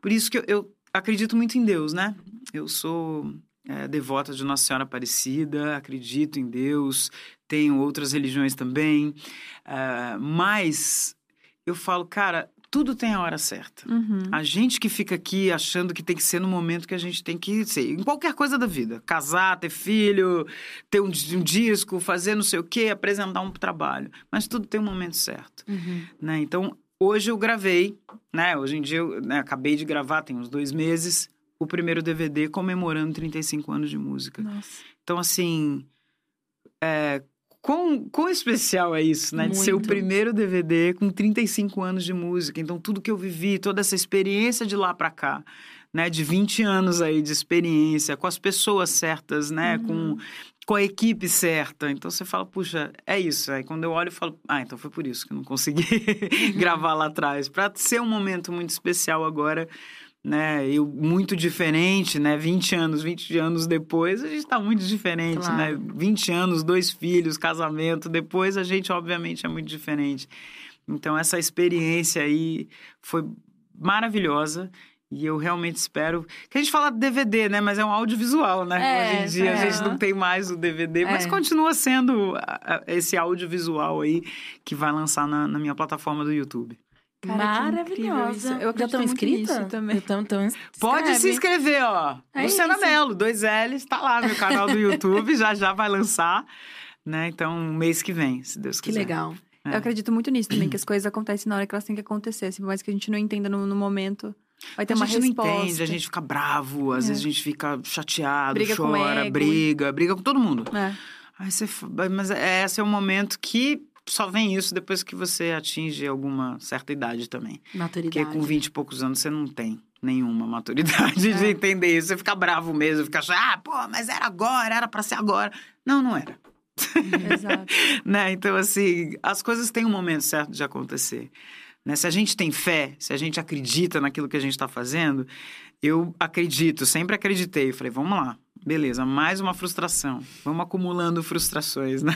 Por isso que eu, eu acredito muito em Deus, né? Eu sou é, devota de Nossa Senhora Aparecida, acredito em Deus, tenho outras religiões também. é, mas eu falo, cara, tudo tem a hora certa. Uhum. A gente que fica aqui achando que tem que ser no momento que a gente tem que ser. Em qualquer coisa da vida. Casar, ter filho, ter um, um disco, fazer não sei o quê, apresentar um trabalho. Mas tudo tem um momento certo. Uhum. Né? Então, hoje eu gravei, né? Hoje em dia eu né, acabei de gravar, tem uns dois meses, o primeiro DVD comemorando 35 anos de música. Nossa. Então, assim. É, quão, quão especial é isso, né? De ser o Muito. primeiro DVD com 35 anos de música. Então, tudo que eu vivi, toda essa experiência de lá pra cá, né? De 20 anos aí de experiência, com as pessoas certas, né? Com, com a equipe certa. Então, você fala, puxa, é isso. Aí, quando eu olho, eu falo, ah, então foi por isso que eu não consegui [laughs] gravar lá atrás. Pra ser um momento muito especial agora né? Eu muito diferente, né? 20 anos, 20 anos depois, a gente tá muito diferente, Claro. né? 20 anos, dois filhos, casamento, depois a gente obviamente é muito diferente. Então essa experiência aí foi maravilhosa. E eu realmente espero. Que a gente fala DVD, né? Mas é um audiovisual, né? É, Hoje em dia a é. gente não tem mais o DVD, mas É. continua sendo a- a- esse audiovisual aí que vai lançar na, na minha plataforma do YouTube. Cara, que. Maravilhosa. Eu Já acredito estão muito inscritas? nisso também. Então, então, Pode se inscreve. inscrever, ó. É Luciana isso. Mello, dois L's, tá lá meu canal do YouTube, já já vai lançar, né? Então, mês que vem, se Deus Que quiser. legal. É. Eu acredito muito nisso também, que as coisas acontecem na hora que elas têm que acontecer. Assim, por mais que a gente não entenda no, no momento, vai ter a uma gente resposta. não entende, a gente fica bravo, às É. vezes a gente fica chateado, Briga chora, ego. briga, briga com todo mundo. É. Aí você, mas é- esse é o momento que só vem isso depois que você atinge alguma certa idade também. Maturidade. Porque com 20 e poucos anos você não tem nenhuma maturidade de É. entender isso. Você fica bravo mesmo, fica achando, ah, pô, mas era agora, era pra ser agora. Não, não era. Exato. [laughs] né? Então, assim, as coisas têm um momento certo de acontecer. Né? Se a gente tem fé, se a gente acredita naquilo que a gente está fazendo, eu acredito, sempre acreditei. Eu falei, vamos lá, beleza, mais uma frustração. Vamos acumulando frustrações, né?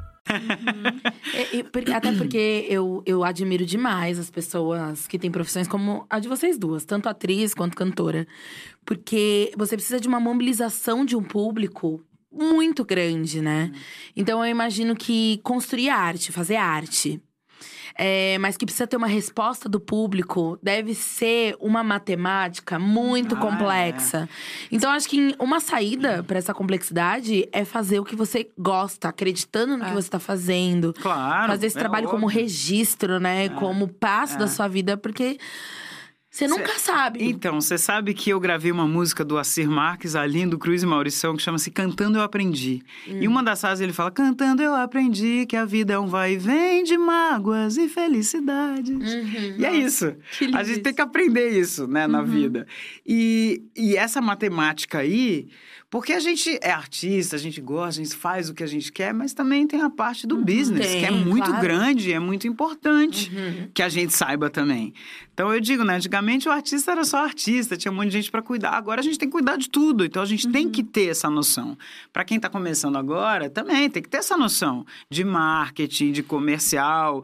Por- até porque eu, eu admiro demais as pessoas que têm profissões como a de vocês duas, tanto atriz quanto cantora. Porque você precisa de uma mobilização de um público muito grande, né? Então eu imagino que construir arte, fazer arte. É, mas que precisa ter uma resposta do público, deve ser uma matemática muito Ah, complexa. Então, acho que uma saída para essa complexidade é fazer o que você gosta, acreditando no que É. você tá fazendo Claro. fazer esse é trabalho como óbvio. registro, né? como passo é. da sua vida, porque você nunca sabe. Então, você sabe que eu gravei uma música do Assir Marques, Alindo Cruz e Maurição, que chama-se Cantando Eu Aprendi. E Hum. uma das frases ele fala: Cantando eu aprendi que a vida é um vai e vem de mágoas e felicidades. Uhum. E é isso. A gente tem que aprender isso, né, na vida. E, e essa matemática aí, porque a gente é artista, a gente gosta, a gente faz o que a gente quer, mas também tem a parte do business, que é Tem, muito claro. grande, é muito importante Uhum. que a gente saiba também. Então eu digo, né, antigamente o artista era só artista, tinha um monte de gente para cuidar. Agora a gente tem que cuidar de tudo, então a gente tem Uhum. que ter essa noção. Para quem está começando agora, também tem que ter essa noção de marketing, de comercial.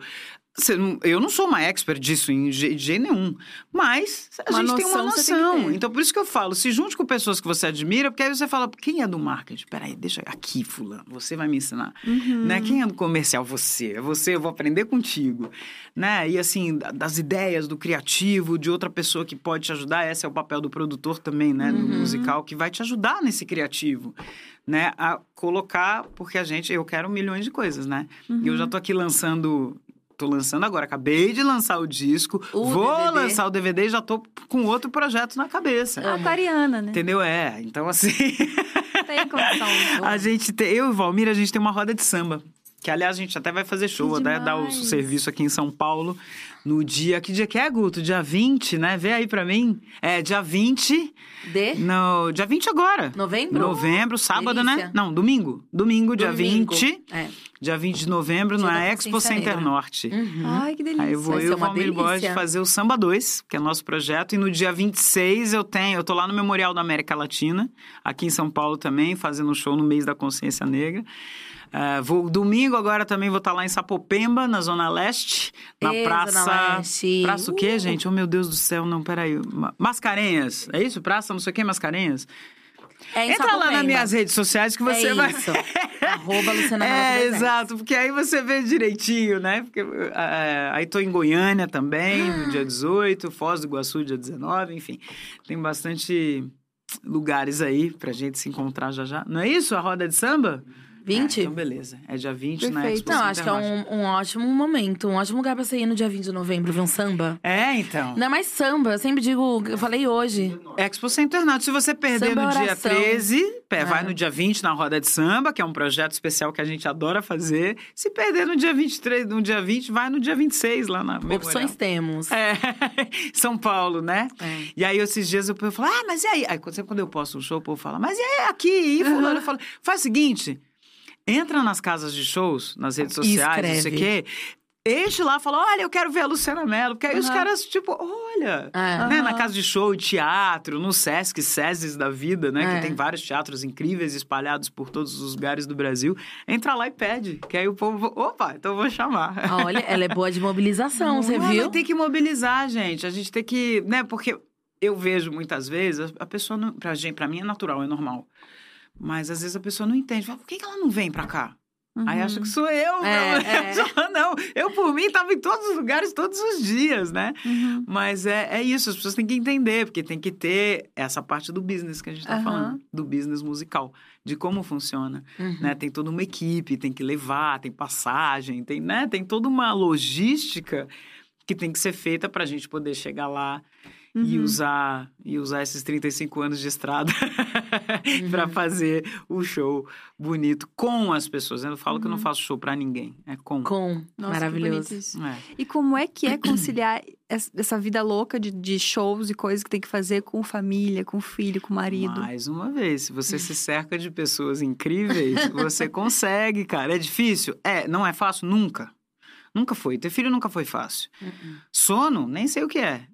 Eu não sou uma expert disso em jeito nenhum, mas a Uma gente tem uma noção tem. Então por isso que eu falo, se junte com pessoas que você admira, porque aí você fala, quem é do marketing? Peraí, deixa aqui, fulano, você vai me ensinar. Uhum. Né? Quem é do comercial? Você. É você, eu vou aprender contigo. Né? E assim, da- das ideias, do criativo, de outra pessoa que pode te ajudar. Esse é o papel do produtor também, né? Do Uhum. musical, que vai te ajudar nesse criativo. Né? A colocar, porque a gente, eu quero milhões de coisas, né? E eu já tô aqui lançando. Tô lançando agora, acabei de lançar o disco, O vou DVD. lançar o DVD e já tô com outro projeto na cabeça. Aquariana, né? Entendeu? É. Então, assim. Tem condição. [laughs] A gente tem, eu e o Valmir, a gente tem uma roda de samba. Que, aliás, a gente até vai fazer show, até dar o serviço aqui em São Paulo no dia. Que dia que é, Guto? Dia 20, né? Vê aí pra mim. É, dia 20. De No, dia 20 agora. novembro? Novembro, sábado, Delícia. né? Não, domingo. Domingo, dia Domingo. 20. É. Dia 20 de novembro, Dia da Expo Center Negra. Norte. Uhum. Ai, que delícia. Aí eu vou Vai eu e o Valmir Borges fazer o Samba 2, que é nosso projeto. E no dia 26 eu tenho, eu tô lá no Memorial da América Latina, aqui em São Paulo também, fazendo um show no mês da Consciência Negra. Ah, vou, domingo agora também vou estar lá em Sapopemba, na Zona Leste, na Ê, praça. Leste. Praça o quê, Uh. gente? Oh, meu Deus do céu, não, peraí. Ma- Mascarenhas. É isso? Praça, não sei o quê, Mascarenhas? É Entra lá nas Sapopemba. minhas redes sociais que você é vai. isso. [laughs] Arroba Luciana É, exato, porque aí você vê direitinho, né? Porque, é, aí tô em Goiânia também, no dia 18, Foz do Iguaçu, dia 19, enfim. Tem bastante lugares aí pra gente se encontrar já já. Não é isso? A roda de samba? 20? É, então, beleza. É dia 20 na Perfeito. Expo Não, acho que é um, um ótimo momento, um ótimo lugar pra você ir no dia 20 de novembro, ver um samba. É, então. Ainda mais samba, eu sempre digo, eu falei hoje. Expo Center Norte. Se você perder Samba no dia oração. 13, pé, vai É. no dia 20 na Roda de Samba, que é um projeto especial que a gente adora fazer. Se perder no dia 23, no dia 20, vai no dia 26 lá na Memorial. Opções temos. É, [laughs] São Paulo, né? É. E aí, esses dias, eu falo, ah, mas e aí? Aí, sempre quando eu posto um show, o povo fala, mas e aí, aqui? E fulano? Eu falo, faz o seguinte, entra nas casas de shows, nas redes sociais, não sei o quê, enche lá, fala, olha, eu quero ver a Luciana Mello. Porque aí os Aham. caras, tipo, olha... É. Né? Na casa de show, teatro, no Sesc, SESIS da vida, né? É. Que tem vários teatros incríveis espalhados por todos os lugares do Brasil. Entra lá e pede, que aí o povo, opa, então eu vou chamar. Olha, ela é boa de mobilização, você Não, viu? mas tem que mobilizar, gente. A gente tem que, né? Porque eu vejo muitas vezes a pessoa não, pra gente, para mim é natural, é normal. Mas às vezes a pessoa não entende. Fala, por que que ela não vem pra cá? Aí acha que sou eu. É, meu. é. [laughs] Não, eu por mim tava em todos os lugares todos os dias, né? Uhum. Mas é, é isso, as pessoas têm que entender, porque tem que ter essa parte do business que a gente tá Aham. falando, do business musical, de como funciona Uhum. né? Tem toda uma equipe, tem que levar, tem passagem, tem, né? Tem toda uma logística que tem que ser feita para a gente poder chegar lá e Uhum. usar e usar esses 35 anos de estrada [laughs] Uhum. para fazer o show bonito com as pessoas. Eu falo que eu não faço show para ninguém, é com. Com. Nossa, Maravilhoso. É. E como é que é conciliar es- essa vida louca de, de shows e coisas que tem que fazer com família, com filho, com marido? Mais uma vez, se você se [laughs] cerca de pessoas incríveis, você [laughs] consegue, cara. É difícil? É, não é fácil? Nunca. Nunca foi. Ter filho nunca foi fácil. Uhum. Sono, nem sei o que é.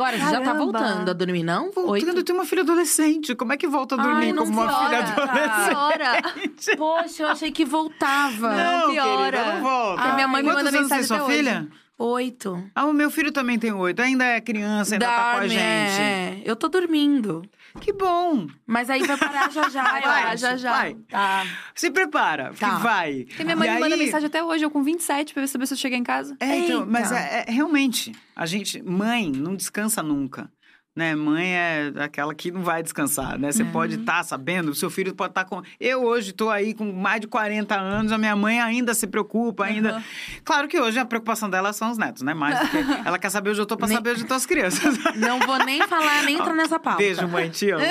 Agora, você já tá Caramba. voltando a dormir, não? Voltando, eu tenho uma filha adolescente. Como é que volta a dormir Ai, não como uma filha adolescente? Piora. [laughs] Poxa, eu achei que voltava. Não, piora. querida, não volta. Porque minha mãe me Quantos manda anos tem mensagem sua hoje. filha? Oito. Ah, o meu filho também tem oito. Ainda é criança, ainda tá com a Dorme, gente. É, eu tô dormindo. Que bom. Mas aí vai parar já já, Vai, acho. já, já. Vai. Tá. Se prepara, Tá. que vai. Porque minha mãe E me manda aí- mensagem até hoje, eu com 27, pra saber se eu cheguei em casa. É, então, mas é, é- realmente, a gente, mãe, não descansa nunca. Né? Mãe é aquela que não vai descansar, né? Você pode estar sabendo, o seu filho pode estar com. Eu hoje estou aí com mais de 40 anos, a minha mãe ainda se preocupa, ainda. Claro que hoje a preocupação dela são os netos, né? Mais do que [laughs] ela quer saber onde eu tô pra Nem- saber onde estão as crianças. [laughs] Não vou nem falar, nem entrar nessa [laughs] pauta. Beijo, mãe, te amo.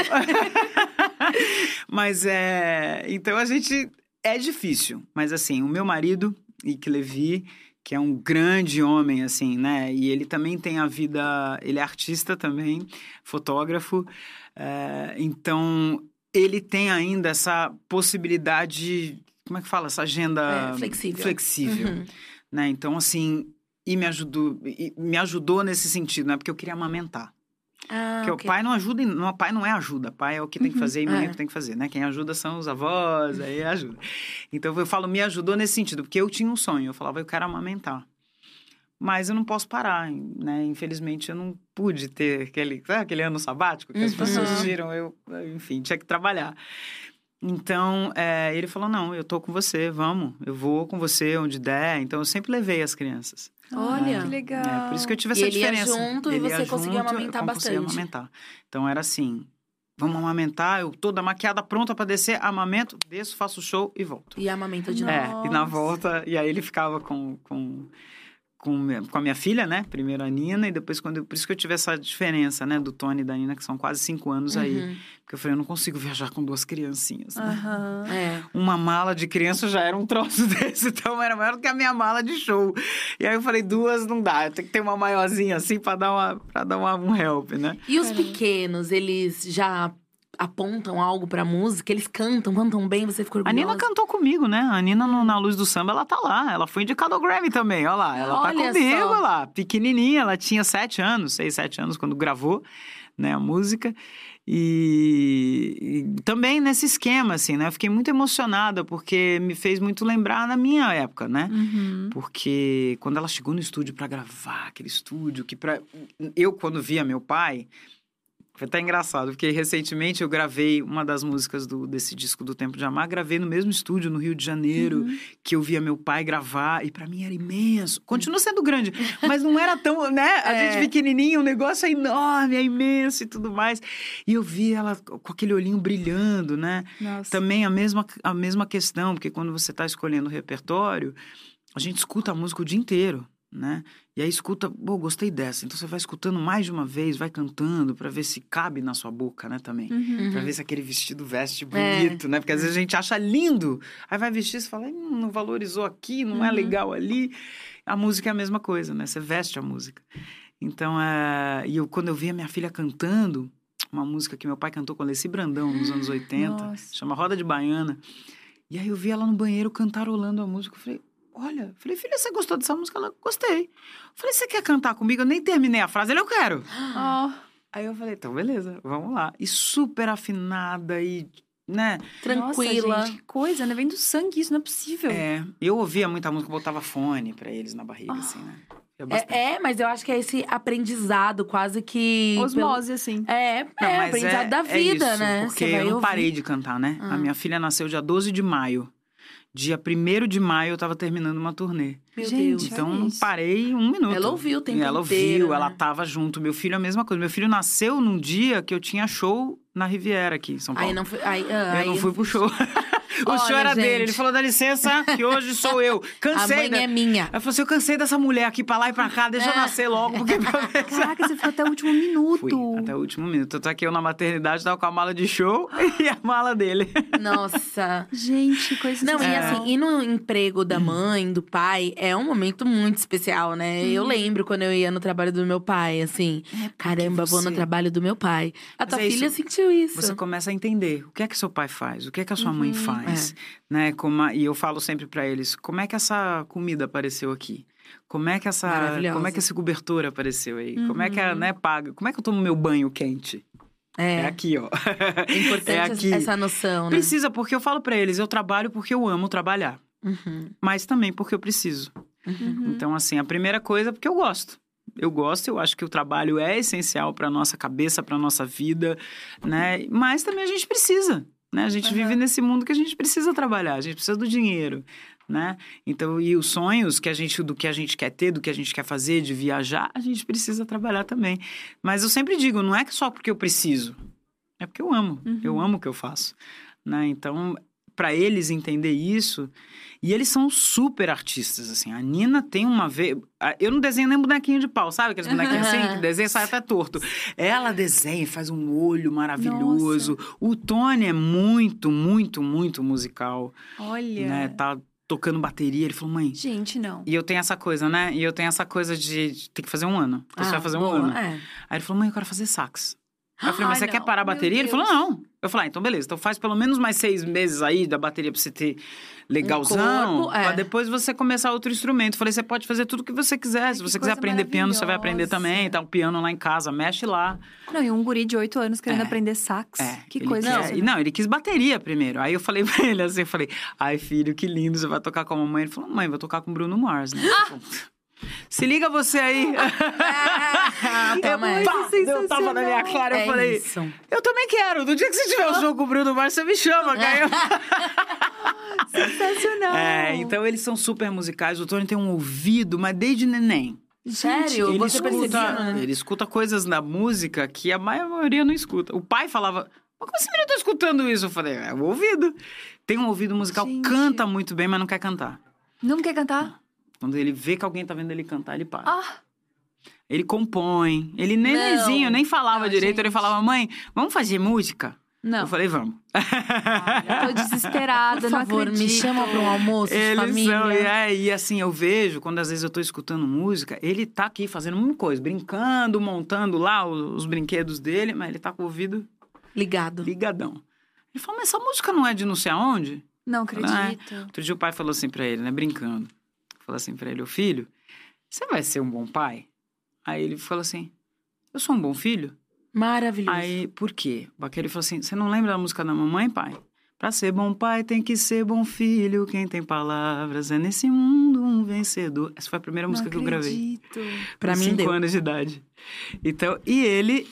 mas é. Então a gente. É difícil, mas assim, o meu marido, Ike Levi, que é um grande homem, assim, né? E ele também tem a vida. Ele é artista também, fotógrafo. é, então, ele tem ainda essa possibilidade. Como é que fala? Essa agenda É, flexível. flexível, Uhum. né? Então, assim. E me ajudou, e me ajudou nesse sentido, né? Porque eu queria amamentar. Ah, Porque ok. o pai não ajuda, não, pai não é ajuda, pai é o que tem que fazer e mãe é é. o que tem que fazer, né? Quem ajuda são os avós, aí ajuda. Então eu falo, me ajudou nesse sentido, porque eu tinha um sonho, eu falava, eu quero amamentar. Mas eu não posso parar, né? Infelizmente eu não pude ter aquele, sabe aquele ano sabático que as Uhum. pessoas tiram, eu, enfim, tinha que trabalhar. Então, é, ele falou: não, eu tô com você, vamos, eu vou com você onde der. Então, eu sempre levei as crianças. Olha. que legal. É, por isso que eu tive E essa ele ia diferença. junto e Ele você ia conseguia junto, amamentar eu conseguia bastante. amamentar. Então era assim: vamos amamentar, eu toda maquiada, pronta pra descer, amamento, desço, faço show e volto. E amamenta de novo. É, e na volta, e aí ele ficava com, com, com, com a minha filha, né? Primeiro a Nina, e depois quando. eu- Por isso que eu tive essa diferença, né? Do Tony e da Nina, que são quase cinco anos aí. Uhum. Porque eu falei, eu não consigo viajar com duas criancinhas. né? Aham. É. Uma mala de criança já era um troço [laughs] desse, então era maior do que a minha mala de show. E aí eu falei, duas não dá, tenho que ter uma maiorzinha assim pra dar, uma, pra dar uma, um help, né? E os pequenos, eles já apontam algo pra música? Eles cantam, cantam bem, você ficou A orgulhosa? Nina cantou comigo, né? A Nina no- na Luz do Samba, ela tá lá. Ela foi indicada ao Grammy também, olha lá. Ela Olha tá comigo só. lá, pequenininha. Ela tinha sete anos, seis, sete anos, quando gravou né, a música. E, e também nesse esquema, assim, né? Eu fiquei muito emocionada, porque me fez muito lembrar da minha época, né? Uhum. Porque quando ela chegou no estúdio pra gravar, aquele estúdio que para eu quando via meu pai, foi até engraçado, porque recentemente eu gravei uma das músicas do, desse disco do Tempo de Amar, gravei no mesmo estúdio no Rio de Janeiro, que eu via meu pai gravar e pra mim era imenso. Continua sendo grande, mas não era tão, né? [laughs] A É. gente pequenininho, o negócio é enorme, é imenso e tudo mais. E eu vi ela com aquele olhinho brilhando, né? Nossa. Também a mesma, a mesma questão, porque quando você está escolhendo o repertório, a gente escuta a música o dia inteiro, né? E aí escuta, pô, gostei dessa. Então você vai escutando mais de uma vez, vai cantando para ver se cabe na sua boca, né, também. Uhum. Pra ver se aquele vestido veste É. bonito, né? Porque às vezes a gente acha lindo, aí vai vestir e fala, hum, não valorizou aqui, não é Uhum. legal ali. A música é a mesma coisa, né? Você veste a música. Então, é... e eu, quando eu vi a minha filha cantando, uma música que meu pai cantou com Alessi Brandão nos anos 80, [gasps] Nossa. chama Roda de Baiana. E aí eu vi ela no banheiro cantarolando a música. Eu falei, olha, falei, filha, você gostou dessa música? Ela, gostei. Falei, você quer cantar comigo? Eu nem terminei a frase, ele, eu quero. Ó, Aí eu falei, então beleza, vamos lá. E super afinada e, né? Tranquila. Nossa, gente, que coisa, né? Vem do sangue isso, não é possível. É, eu ouvia muita música, botava fone pra eles na barriga, assim, né? É, é, mas eu acho que é esse aprendizado quase que. Osmose, assim. pelo- É, Não, é, aprendizado da é vida, isso, né? Porque eu não parei de cantar, né? Ah. A minha filha nasceu dia 12 de maio. Dia 1 de maio eu tava terminando uma turnê. Meu Gente, Deus. Então isso. parei um minuto. Ela ouviu o tempo ela inteiro, ouviu, ela né? tava junto. Meu filho é a mesma coisa. Meu filho nasceu num dia que eu tinha show na Riviera aqui em São Paulo. Aí não foi. Aí, ah, Eu aí não fui pro show. [laughs] o Olha, show era gente. dele. Ele falou: dá licença, que hoje sou eu. [laughs] A Cansei. mãe da... é minha. Ela falou assim: eu cansei dessa mulher aqui pra lá e pra cá, deixa eu É. nascer logo, porque [laughs] Caraca, você ficou até o último minuto. Fui, até o último minuto. Eu tô aqui eu na maternidade, tava com a mala de show [laughs] e a mala dele. Nossa. Gente, coisa Não, e surreal. assim, e no emprego da mãe, do pai, é um momento muito especial, né? Eu lembro quando eu ia no trabalho do meu pai, assim. Caramba, vou no você- trabalho do meu pai. A Mas tua é isso, filha sentiu isso. Você começa a entender o que é que seu pai faz, o que é que a sua mãe faz. Demais, né? Como e eu falo sempre pra eles, como é que essa comida apareceu aqui? Como é que essa, como é que esse cobertor apareceu aí? Como é que Uhum. né, paga? Como é que eu tomo meu banho quente? É, É, aqui, ó. é importante [laughs] é aqui. essa noção, né? Precisa, porque eu falo pra eles, eu trabalho porque eu amo trabalhar, Uhum, mas também porque eu preciso. Uhum. Então, assim, a primeira coisa é porque eu gosto. Eu gosto, eu acho que o trabalho é essencial para nossa cabeça, para nossa vida, né? Mas também a gente precisa, né? A gente Aham. vive nesse mundo que a gente precisa trabalhar, a gente precisa do dinheiro, né? Então, e os sonhos que a gente do que a gente quer ter, do que a gente quer fazer, de viajar, a gente precisa trabalhar também. Mas eu sempre digo, não é só porque eu preciso, é porque eu amo. Uhum. Eu amo o que eu faço, né? Então, para eles entender isso, e eles são super artistas, assim. A Nina tem uma vez. Eu não desenho nem bonequinho de pau, sabe? Aqueles bonequinhos assim, que desenha sai até torto. Ela desenha, faz um olho maravilhoso. O Tony é muito, muito, muito musical, Olha. né? Tá tocando bateria. Ele falou, mãe. Gente, não. E eu tenho essa coisa, né? E eu tenho essa coisa de, de ter que fazer um ano. Você Ah, vai fazer um boa, ano. é. Aí ele falou, mãe, eu quero fazer sax. Aí eu falei, mas Ai, você quer não. parar a bateria? Ele falou, não. Eu falei, ah, então beleza. Então faz pelo menos mais seis meses aí da bateria pra você ter legalzão. corpo, é. Pra depois você começar outro instrumento. Eu falei, você pode fazer tudo o que você quiser. Ai, Se você quiser aprender piano, você vai aprender também. Tá um piano lá em casa, mexe lá. Não, e um guri de 8 anos querendo É. aprender sax. É, que ele coisa quis- é essa? e Não, ele quis bateria primeiro. Aí eu falei [laughs] pra ele assim, eu falei, ai filho, que lindo, você vai tocar com a mamãe. Ele falou, mãe, vou tocar com o Bruno Mars, né? Ah! Se liga você aí. [laughs] Ah, eu, pá, eu tava na minha cara, eu É falei, isso. eu também quero. No dia que você tiver o jogo com o Bruno Mars, você me chama, cara. [laughs] Sensacional. É, então eles são super musicais. O Tony tem um ouvido, mas desde neném. Sério? Ele Você escuta, né? ele escuta coisas na música que a maioria não escuta. O pai falava, mas como esse menino tá escutando isso? Eu falei, é o ouvido. Tem um ouvido musical, Gente. canta muito bem, mas não quer cantar. Não quer cantar? Quando ele vê que alguém tá vendo ele cantar, ele para. Ah, Ele compõe. Ele nenenzinho, nem falava Não, direito. Ele gente. falava, mãe, vamos fazer música? não. Eu falei, vamos. Eu tô desesperada, Por não favor, me acredito. chama pra um almoço de Eles família. são, e, é, e assim, eu vejo, quando às vezes eu tô escutando música, ele tá aqui fazendo uma coisa, brincando, montando lá os, os brinquedos dele, mas ele tá com o ouvido Ligado. ligadão. Ele falou, mas essa música não é de não sei aonde? Não acredito. Outro dia o pai falou assim pra ele, né, brincando. Falou assim pra ele, ô filho, você vai ser um bom pai? Aí ele falou assim, eu sou um bom filho? Maravilhoso. Aí, por quê? O Baqueiro falou assim: você não lembra da música da mamãe, pai? Pra ser bom pai tem que ser bom filho. Quem tem palavras é nesse mundo um vencedor. Essa foi a primeira música não que eu gravei. Pra com mim cinco deu. anos de idade. Então, e ele.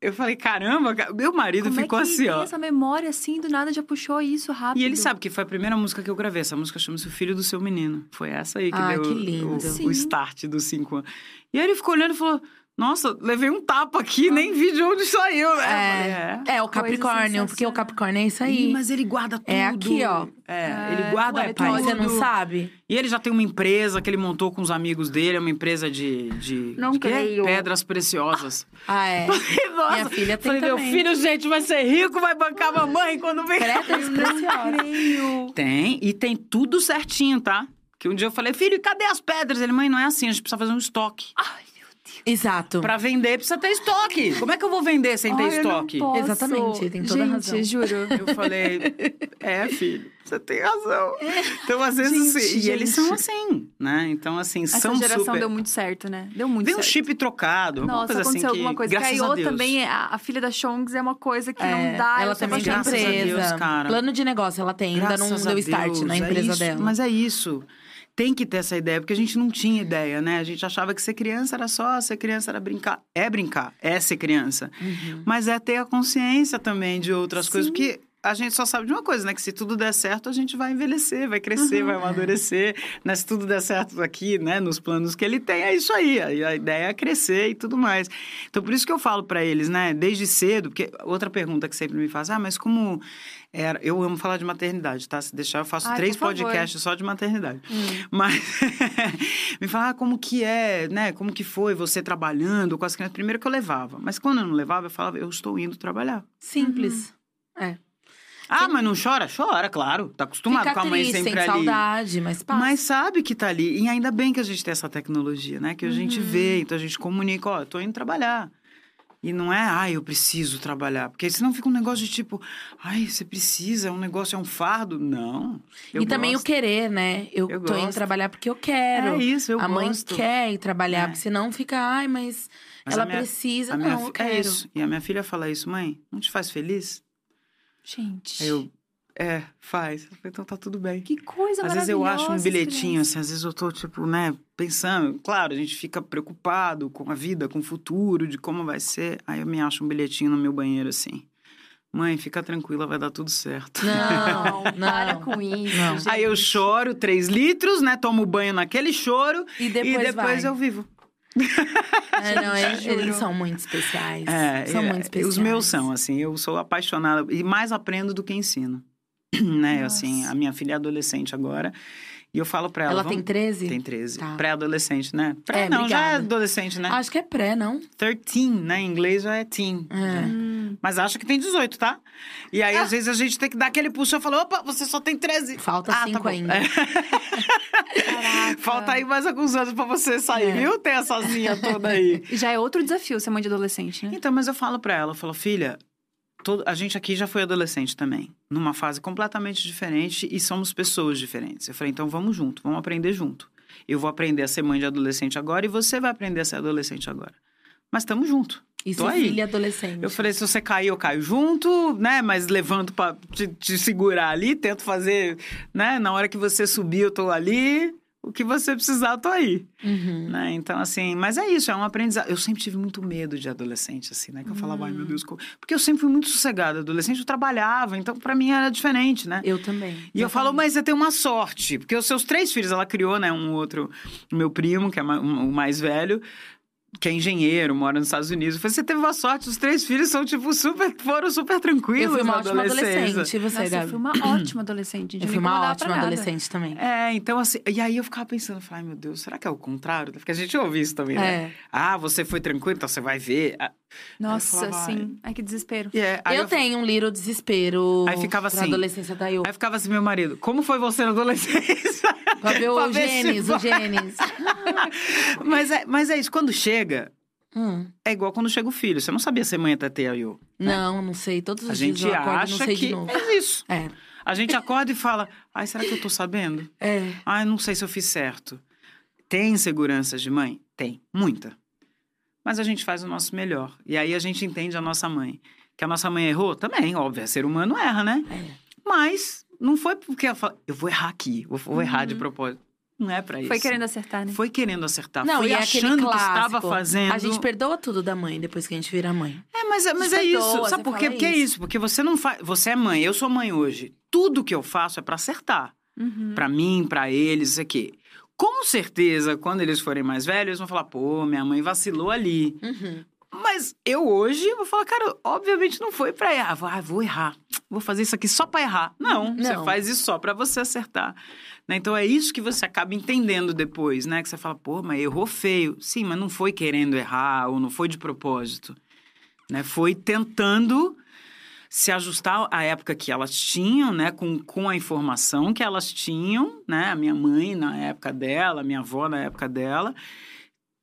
Eu falei, caramba, ca- meu marido Como ficou é que assim, tem ó. essa memória assim, do nada já puxou isso rápido. E ele sabe que foi a primeira música que eu gravei. Essa música chama-se O Filho do Seu Menino. Foi essa aí que Ah, deu que o- o start dos cinco anos. E aí ele ficou olhando e falou: Nossa, levei um tapa aqui, nem vi de onde saiu, né? É, é. é o Capricórnio, porque o. Capricórnio é isso Ih, aí. mas ele guarda tudo. É aqui, ó. É, ele É, guarda ué, tudo. Você não sabe? E ele já tem uma empresa que ele montou com os amigos dele, é uma empresa de, de, Não de quê? creio. pedras preciosas. Ah, é. [laughs] Nossa, Minha filha tem falei, meu também. filho, gente, vai ser rico, vai bancar a mamãe quando vem. Pedras [laughs] preciosas. Creio. Tem, e tem tudo certinho, tá? Que um dia eu falei, filho, e cadê as pedras? Ele, mãe, não é assim, a gente precisa fazer um estoque. Ai, Exato. Pra vender, precisa ter estoque. Como é que eu vou vender sem ter Ai, eu não estoque? posso. Exatamente, tem toda a Gente, razão. juro. Eu falei, é, filho, você tem razão. Então, às vezes, Gente, assim, e eles gente. são assim, né? Então, assim, Essa são geração super... deu muito certo, né? Deu muito Vem um certo. chip trocado, Nossa, coisa assim aconteceu que, alguma coisa. Que graças a Deus. também, é- a, a filha da Chongs é uma coisa que É, não dá. ela também tem graças a apaixonada. empresa. Deus, cara. Plano de negócio ela tem, ainda não Graças deu start Deus, na é empresa isso, dela. Mas é isso. Tem que ter essa ideia, porque a gente não tinha ideia, né? A gente achava que ser criança era só ser criança era brincar. É brincar, é ser criança. Uhum. Mas é ter a consciência também de outras Sim. coisas, porque a gente só sabe de uma coisa, né? Que se tudo der certo, a gente vai envelhecer, vai crescer, Uhum. vai amadurecer. Né? Se tudo der certo aqui, né? Nos planos que ele tem, é isso aí. A ideia é crescer e tudo mais. Então, por isso que eu falo pra eles, né? Desde cedo, porque outra pergunta que sempre me faz, ah, mas como era... Eu amo falar de maternidade, tá? Se deixar, eu faço Ai, três podcasts só de maternidade. Hum. Mas [laughs] me fala ah, como que é, né? Como que foi você trabalhando com as crianças? Primeiro que eu levava, mas quando eu não levava, eu falava, eu estou indo trabalhar. Simples. É. Ah, mas não chora? Chora, claro. Tá acostumado Fica com a mãe triste, sempre tem ali. saudade, mas passa. Mas sabe que tá ali. E ainda bem que a gente tem essa tecnologia, né? Que a gente Uhum. vê, então a gente comunica, ó, eu tô indo trabalhar. E não é, ai, eu preciso trabalhar. Porque senão fica um negócio de tipo, ai, você precisa, é um negócio, é um fardo. Não. e também o gosto. querer, né? Eu, Eu tô indo gosto. trabalhar porque eu quero. É isso, eu a mãe gosto. quer ir trabalhar, É. porque senão fica, ai, mas, Mas ela a minha- precisa. A minha Não, quero. É isso. E a minha filha fala isso, mãe, não te faz feliz? Gente. Aí eu, é, faz. Então tá tudo bem. Que coisa Às vezes eu acho um bilhetinho, assim, às vezes eu tô, tipo, né, pensando. Claro, a gente fica preocupado com a vida, com o futuro, de como vai ser. Aí eu me acho um bilhetinho no meu banheiro, assim. Mãe, fica tranquila, vai dar tudo certo. Não, [laughs] Não, para com isso. Não. Aí eu choro três litros, né? Tomo banho naquele choro E depois, e depois vai. eu vivo. É, não, [laughs] eles, Juro. eles são muito especiais. É, são é, muito especiais. Os meus são, assim, eu sou apaixonada e mais aprendo do que ensino. [clears throat] né? Nossa. Assim, a minha filha é adolescente agora e eu falo pra ela. Ela vamos- tem 13? Tem 13. Tá. Pré-adolescente, né? Pré, É, não, já é obrigada. adolescente, né? Acho que é pré, não? 13, né? Em inglês já é teen. É. Hum, Mas acha que tem 18, tá? E aí, às vezes, a gente tem que dar aquele puxo. Eu falo, opa, você só tem 13. Falta Ah, tá ainda. É. caraca. [laughs] Falta aí mais alguns anos pra você sair, É. viu? Ter essazinha toda aí. [laughs] E Já é outro desafio ser mãe de adolescente, né? Então, mas eu falo pra ela, eu falo, filha, todo- a gente aqui já foi adolescente também, numa fase completamente diferente e somos pessoas diferentes. Eu falei, então vamos junto, vamos aprender junto. Eu vou aprender a ser mãe de adolescente agora e você vai aprender a ser adolescente agora. Mas estamos junto. E Tô aí. filha adolescente. Eu falei, se você cair, eu caio junto, né? Mas levanto pra te, te segurar ali, tento fazer, né? Na hora que você subir, eu tô ali. O que você precisar, eu tô aí. Uhum. Né? Então, assim, mas é isso, é um aprendizado. Eu sempre tive muito medo de adolescente, assim, né? Que eu falava, ai meu Deus, como... porque eu sempre fui muito sossegada. Adolescente eu trabalhava, então pra mim era diferente, né? Eu também. E eu falo, mas você tem uma sorte, porque os seus três filhos, ela criou, né? Um outro, o meu primo, que é o mais velho, que é engenheiro, mora nos Estados Unidos. Eu falei, você teve uma sorte, os três filhos são, tipo, super, foram super tranquilos Eu fui uma na ótima adolescente. Você, Nossa, eu fui uma [clears throat] ótima adolescente. Eu fui uma ótima nada. adolescente também. É, então assim, e aí eu ficava pensando, falei, ai meu Deus, será que é o contrário? Porque a gente ouve isso também, né? É. Ah, você foi tranquilo, então você vai ver. Nossa, Eu falava, sim. Ai, que desespero. e é, aí eu, tenho um little desespero Aí ficava pra assim. adolescência da eu. Aí ficava assim, meu marido, como foi você na adolescência? [laughs] Pra ver [laughs] Pra o genes, o genes. [laughs] mas, é, mas é isso, quando chega, Hum. é igual quando chega o filho. Você não sabia ser mãe até ter a Yu. Não, não sei. Todos os A dias gente eu acordo acha não sei que de novo. é isso. É. A gente acorda e fala, ai, será que eu tô sabendo? É. Ai, não sei se eu fiz certo. Tem inseguranças de mãe? Tem, muita. Mas a gente faz o nosso melhor. E aí a gente entende a nossa mãe. Que a nossa mãe errou? Também, óbvio, é ser humano erra, né? É. Mas não foi porque ela fala, eu vou errar aqui, vou, vou errar de propósito. Não é pra isso. Foi querendo acertar, né? Foi querendo acertar. Não, foi e é achando que estava fazendo. A gente perdoa tudo da mãe depois que a gente vira mãe. É, mas, é- mas é isso. Sabe por quê? Porque é isso. isso. Porque você não faz. Você é mãe, eu sou mãe hoje. Tudo que eu faço é pra acertar. Uhum. Pra mim, pra eles, isso aqui. Com certeza, quando eles forem mais velhos, eles vão falar, pô, minha mãe vacilou ali. Uhum. Mas eu hoje vou falar, cara, obviamente não foi pra errar. Ah, vou errar. Vou fazer isso aqui só pra errar. Não, você Não. faz isso só pra você acertar. Né? Então é isso que você acaba entendendo depois, né? Que você fala, pô, mas errou feio. Sim, mas não foi querendo errar ou não foi de propósito. Né? Foi tentando se ajustar à época que elas tinham, né? Com, com a informação que elas tinham, né? A minha mãe na época dela, a minha avó na época dela,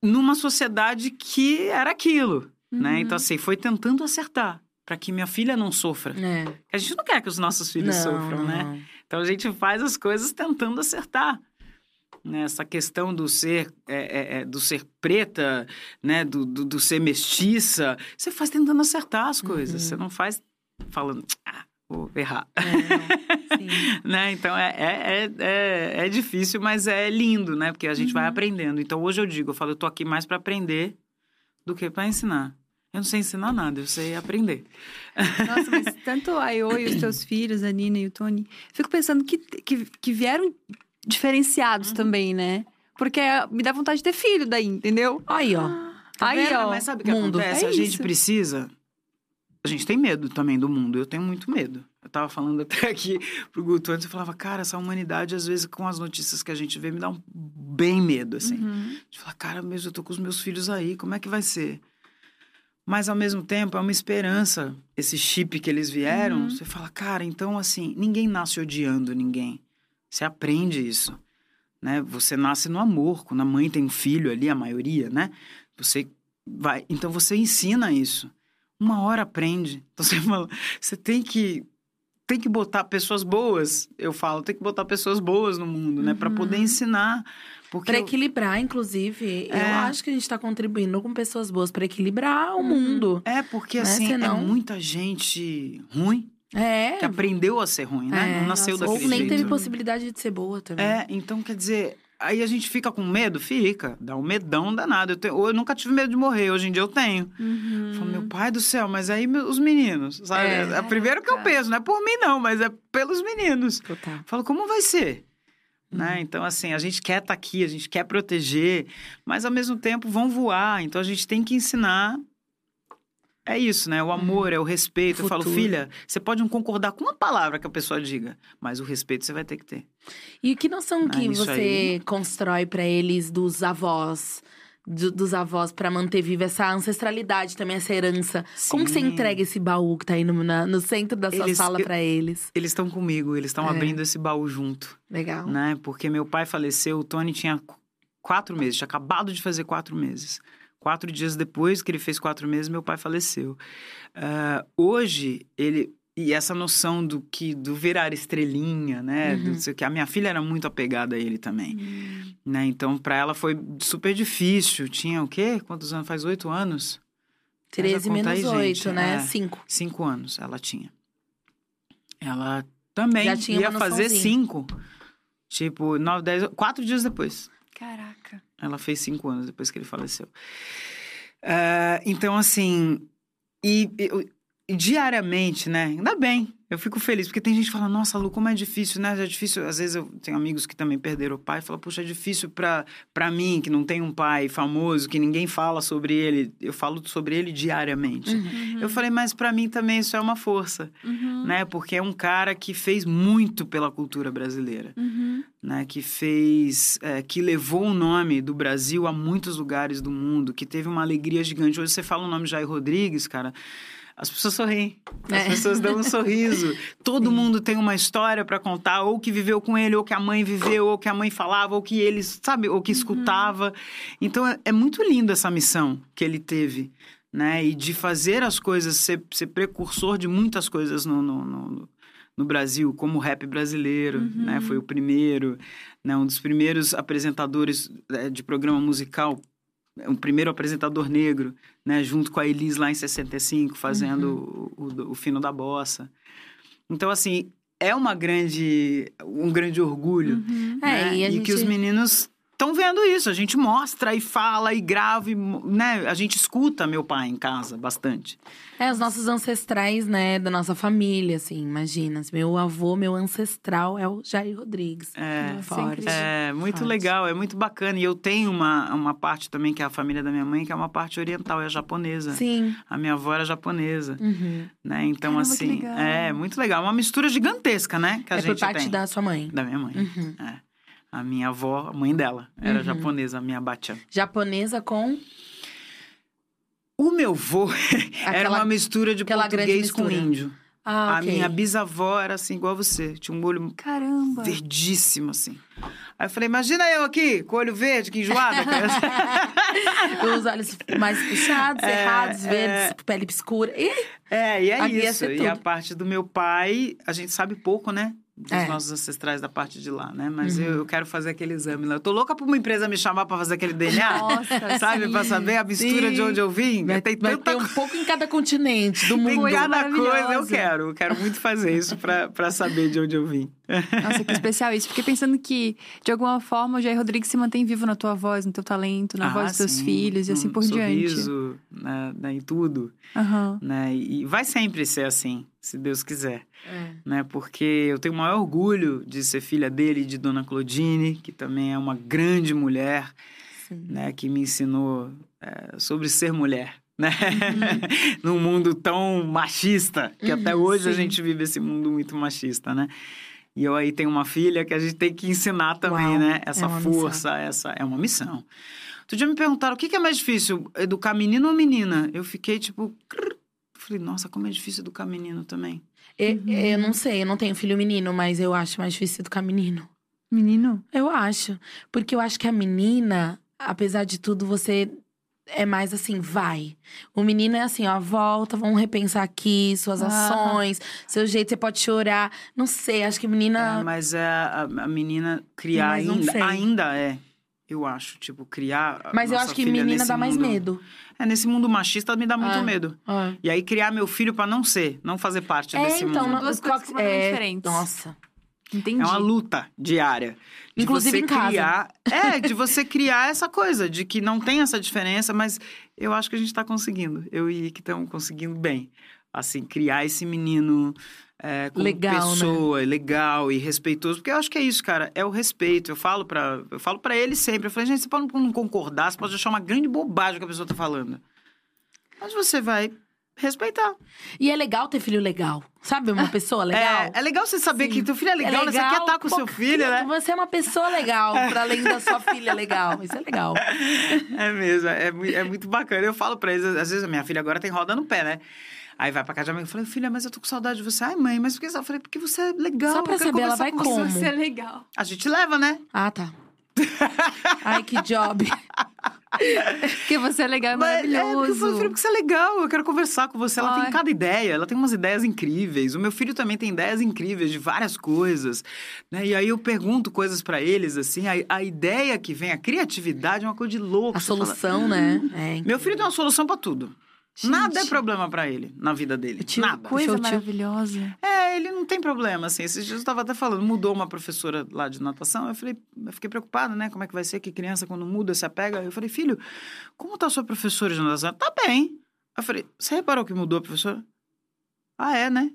numa sociedade que era aquilo, né? Uhum. Então, assim, foi tentando acertar para que minha filha não sofra. É. A gente não quer que os nossos filhos não, sofram, não, né? Então a gente faz as coisas tentando acertar. Né? Essa questão do ser, é, é, é, do ser preta, né? Do, do, do ser mestiça, você faz tentando acertar as coisas. Uhum. Você não faz falando, ah, vou errar. É, [laughs] né? Então é, é, é, é, é difícil, mas é lindo, né? Porque a gente Uhum. vai aprendendo. Então hoje eu digo, eu falo, eu tô aqui mais para aprender do que para ensinar. Eu não sei ensinar nada, eu sei aprender. Nossa, mas [laughs] tanto a Io e os teus filhos, a Nina e o Tony, fico pensando que, que, que vieram diferenciados Uhum. também, né? Porque me dá vontade de ter filho daí, entendeu? Aí, ó. Tá Aí, vendo? ó. Mas sabe o que mundo. acontece? É a gente precisa. A gente tem medo também do mundo. Eu tenho muito medo. Eu tava falando [laughs] até aqui pro Guto antes, eu falava, cara, essa humanidade, às vezes, com as notícias que a gente vê, me dá um bem medo, assim. Uhum. De falar, cara, mesmo eu tô com os meus filhos aí, como é que vai ser? Mas, ao mesmo tempo, é uma esperança. Esse chip que eles vieram, Uhum. você fala, cara, então, assim, ninguém nasce odiando ninguém. Você aprende isso, né? Você nasce no amor. Quando a mãe tem um filho ali, a maioria, né? Você vai. Então você ensina isso. Uma hora aprende. Então você fala, você tem que tem que botar pessoas boas. Eu falo, tem que botar pessoas boas no mundo, né, para poder ensinar. Porque Pra eu- equilibrar, inclusive. É. Eu acho que a gente tá contribuindo com pessoas boas pra equilibrar o mundo. é porque Né, assim senão- é muita gente ruim É. que aprendeu a ser ruim, né? É, Não nasceu nossa, daquele Ou nem jeito. teve possibilidade de ser boa também. É, então quer dizer, aí a gente fica com medo? Fica. Dá um medão danado. Eu, tenho, ou eu nunca tive medo de morrer, hoje em dia eu tenho. Uhum. Falo, meu pai do céu, mas aí os meninos, sabe? É. É, primeiro que eu penso, não é por mim não, mas é pelos meninos. Total. Falo, como vai ser? Uhum. Né? Então, assim, a gente quer estar aqui, a gente quer proteger, mas ao mesmo tempo vão voar. Então, a gente tem que ensinar. É isso, né? O amor, é o respeito. Eu falo, Futuro. filha, você pode não concordar com uma palavra que a pessoa diga, mas o respeito você vai ter que ter. E que noção que você aí. constrói pra eles dos avós? do- dos avós pra manter viva essa ancestralidade também, essa herança. Como que você Sim. entrega esse baú que tá aí no, na- no centro da sua Eles- sala pra eles? Eles estão comigo, eles estão É. abrindo esse baú junto, Legal. né? Porque meu pai faleceu, o Tony tinha qu- quatro meses, tinha acabado de fazer quatro meses. Quatro dias depois que ele fez quatro meses, meu pai faleceu. Ah, hoje, ele. E essa noção do que do virar estrelinha, né? Do, Uhum. sei o que a minha filha era muito apegada a ele também, né? Então, para ela foi super difícil. Tinha o quê? Quantos anos? Faz oito anos? 13 conta aí, menos gente. 8, né? É. 5. Cinco anos ela tinha. Ela também tinha ia fazer cinco. Tipo, nove, dez, quatro dias depois. Caraca. Ela fez cinco anos depois que ele faleceu. Ah, então, assim, e diariamente, né? Ainda bem, eu fico feliz, porque tem gente que fala, nossa, Lu, como é difícil, né? É difícil. Às vezes eu tenho amigos que também perderam o pai e falam, puxa, é difícil pra, pra mim, que não tem um pai famoso, que ninguém fala sobre ele. Eu falo sobre ele diariamente. Uhum. Eu falei, mas pra mim também isso é uma força, Uhum. né? Porque é um cara que fez muito pela cultura brasileira Uhum. né, que fez, é, que levou o nome do Brasil a muitos lugares do mundo, que teve uma alegria gigante. Hoje você fala o nome Jair Rodrigues, cara, as pessoas sorriem, as É. pessoas dão um [laughs] sorriso. Todo mundo tem uma história para contar, ou que viveu com ele, ou que a mãe viveu, ou que a mãe falava, ou que ele, sabe, ou que escutava. Então é, é muito lindo essa missão que ele teve. Né, e de fazer as coisas, ser, ser precursor de muitas coisas no, no, no, no Brasil, como o rap brasileiro, né? Foi o primeiro, né? Um dos primeiros apresentadores eh, de programa musical, o primeiro apresentador negro, né? Junto com a Elis lá em 65, fazendo o, o, o fino da bossa. Então, assim, é uma grande, um grande orgulho, Uhum. É, né? e a que os meninos estão vendo isso. A gente mostra e fala e grava, e, né? A gente escuta meu pai em casa bastante. É, os nossos ancestrais, né, da nossa família, assim, imagina. Meu avô, meu ancestral é o Jair Rodrigues. É, Nossa, forte. É muito Forte. legal, é muito bacana. E eu tenho uma, uma parte também, que é a família da minha mãe, que é uma parte oriental, é japonesa. Sim. A minha avó era japonesa, Uhum. né? Então, Caramba, que assim, legal. é muito legal. Uma mistura gigantesca, né? Que a É gente por parte tem. da sua mãe. Da minha mãe. Uhum. É. A minha avó, a mãe dela, era Uhum. japonesa, a minha bachan. Japonesa com O meu vô [laughs] era uma mistura de português com índio. Ah, A minha bisavó era assim, igual você. Tinha um olho Caramba. verdíssimo, assim. Aí eu falei, imagina eu aqui, com olho verde, que enjoada. [laughs] Os olhos mais puxados, É, errados, é. verdes, pele escura. Ih, É, e é Aqui isso. E a parte do meu pai, a gente sabe pouco, né? Dos É. nossos ancestrais da parte de lá, né? Mas Uhum. eu, eu quero fazer aquele exame lá. Eu tô louca pra uma empresa me chamar pra fazer aquele DNA. [laughs] Nossa, sabe? sim. Pra saber a mistura Sim. de onde eu vim. vai, tem vai tanta ter um pouco em cada continente do [laughs] Tem mundo. cada coisa, eu quero. Eu quero muito fazer isso pra, pra saber de onde eu vim. Nossa, que especial isso. Fiquei pensando que, de alguma forma, o Jair Rodrigues se mantém vivo na tua voz, no teu talento, na Ah, voz dos teus filhos e assim Um por diante. sorriso, né, né, em tudo, Aham. né? E vai sempre ser assim, se Deus quiser. É. né? Porque eu tenho o maior orgulho de ser filha dele e de Dona Claudine, que também é uma grande mulher, Sim. né? Que me ensinou é, sobre ser mulher, né? Uhum. [laughs] Num mundo tão machista, que até Uhum, hoje a sim. gente vive esse mundo muito machista, né? E eu aí tenho uma filha que a gente tem que ensinar também, Uau, né? é Essa uma força, essa é uma missão. Outro dia me perguntaram o que que é mais difícil, educar menino ou menina? Eu fiquei tipo. crrr. Falei, nossa, como é difícil educar menino também. Eu, eu não sei, eu não tenho filho menino, mas eu acho mais difícil educar menino. Menino? Eu acho. Porque eu acho que a menina, apesar de tudo, você é mais assim, vai. O menino é assim, ó, volta, vamos repensar aqui suas Ah. ações, seu jeito, você pode chorar. Não sei, acho que menina. É, mas é a, a menina criar ainda, ainda é. Eu acho, tipo, criar. Mas eu acho que menina dá mais mundo- medo. É, nesse mundo machista me dá muito Ah. medo. É. E aí criar meu filho pra não ser, não fazer parte É, desse então, mundo. Duas qual coisas que- completamente é, diferentes. Nossa. Entendi. É uma luta diária. De Inclusive você em casa. criar. É, de você criar essa coisa, de que não tem essa diferença, mas eu acho que a gente tá conseguindo. Eu e que estamos conseguindo bem. Assim, criar esse menino é, como Legal, né? pessoa, legal e respeitoso. Porque eu acho que é isso, cara. É o respeito. Eu falo pra, eu falo pra ele sempre. Eu falei, gente, você pode não concordar, você pode achar uma grande bobagem que a pessoa tá falando. Mas você vai respeitar. E é legal ter filho legal. Sabe, uma pessoa legal. É, é legal você saber Sim. que teu filho é legal, né? Você quer estar com pô, seu filho, né? Você é uma pessoa legal, para além da sua filha legal. Isso é legal. [laughs] É mesmo, é, é muito bacana. Eu falo pra eles, às vezes a minha filha agora tem roda no pé, né? Aí vai pra casa de amigo e fala, filha, mas eu tô com saudade de você. Ai, mãe, mas por que você? Eu falei, porque você é legal. Só pra saber, ela conversar vai com você." como? Você é legal. A gente leva, né? Ah, tá. [laughs] Ai, que job. Porque você é legal e Mas, é, porque eu falei, maravilhoso. filha, porque você é legal, eu quero conversar com você. Ela Ai. tem cada ideia, ela tem umas ideias incríveis. O meu filho também tem ideias incríveis de várias coisas. Né? E aí eu pergunto coisas pra eles, assim, a, a ideia que vem, a criatividade é uma coisa de louco. A Você fala, solução, né? É, Meu filho tem uma solução pra tudo. Gente. Nada é problema pra ele na vida dele. tio, Nada. Coisa Show, maravilhosa. É, ele não tem problema, assim. Esses dias eu tava até falando, mudou uma professora lá de natação. Eu falei, eu fiquei preocupada, né? Como é que vai ser que criança, quando muda, se apega. Eu falei, filho, como tá a sua professora de natação? Tá bem. Eu falei, você reparou que mudou a professora? Ah, é, né?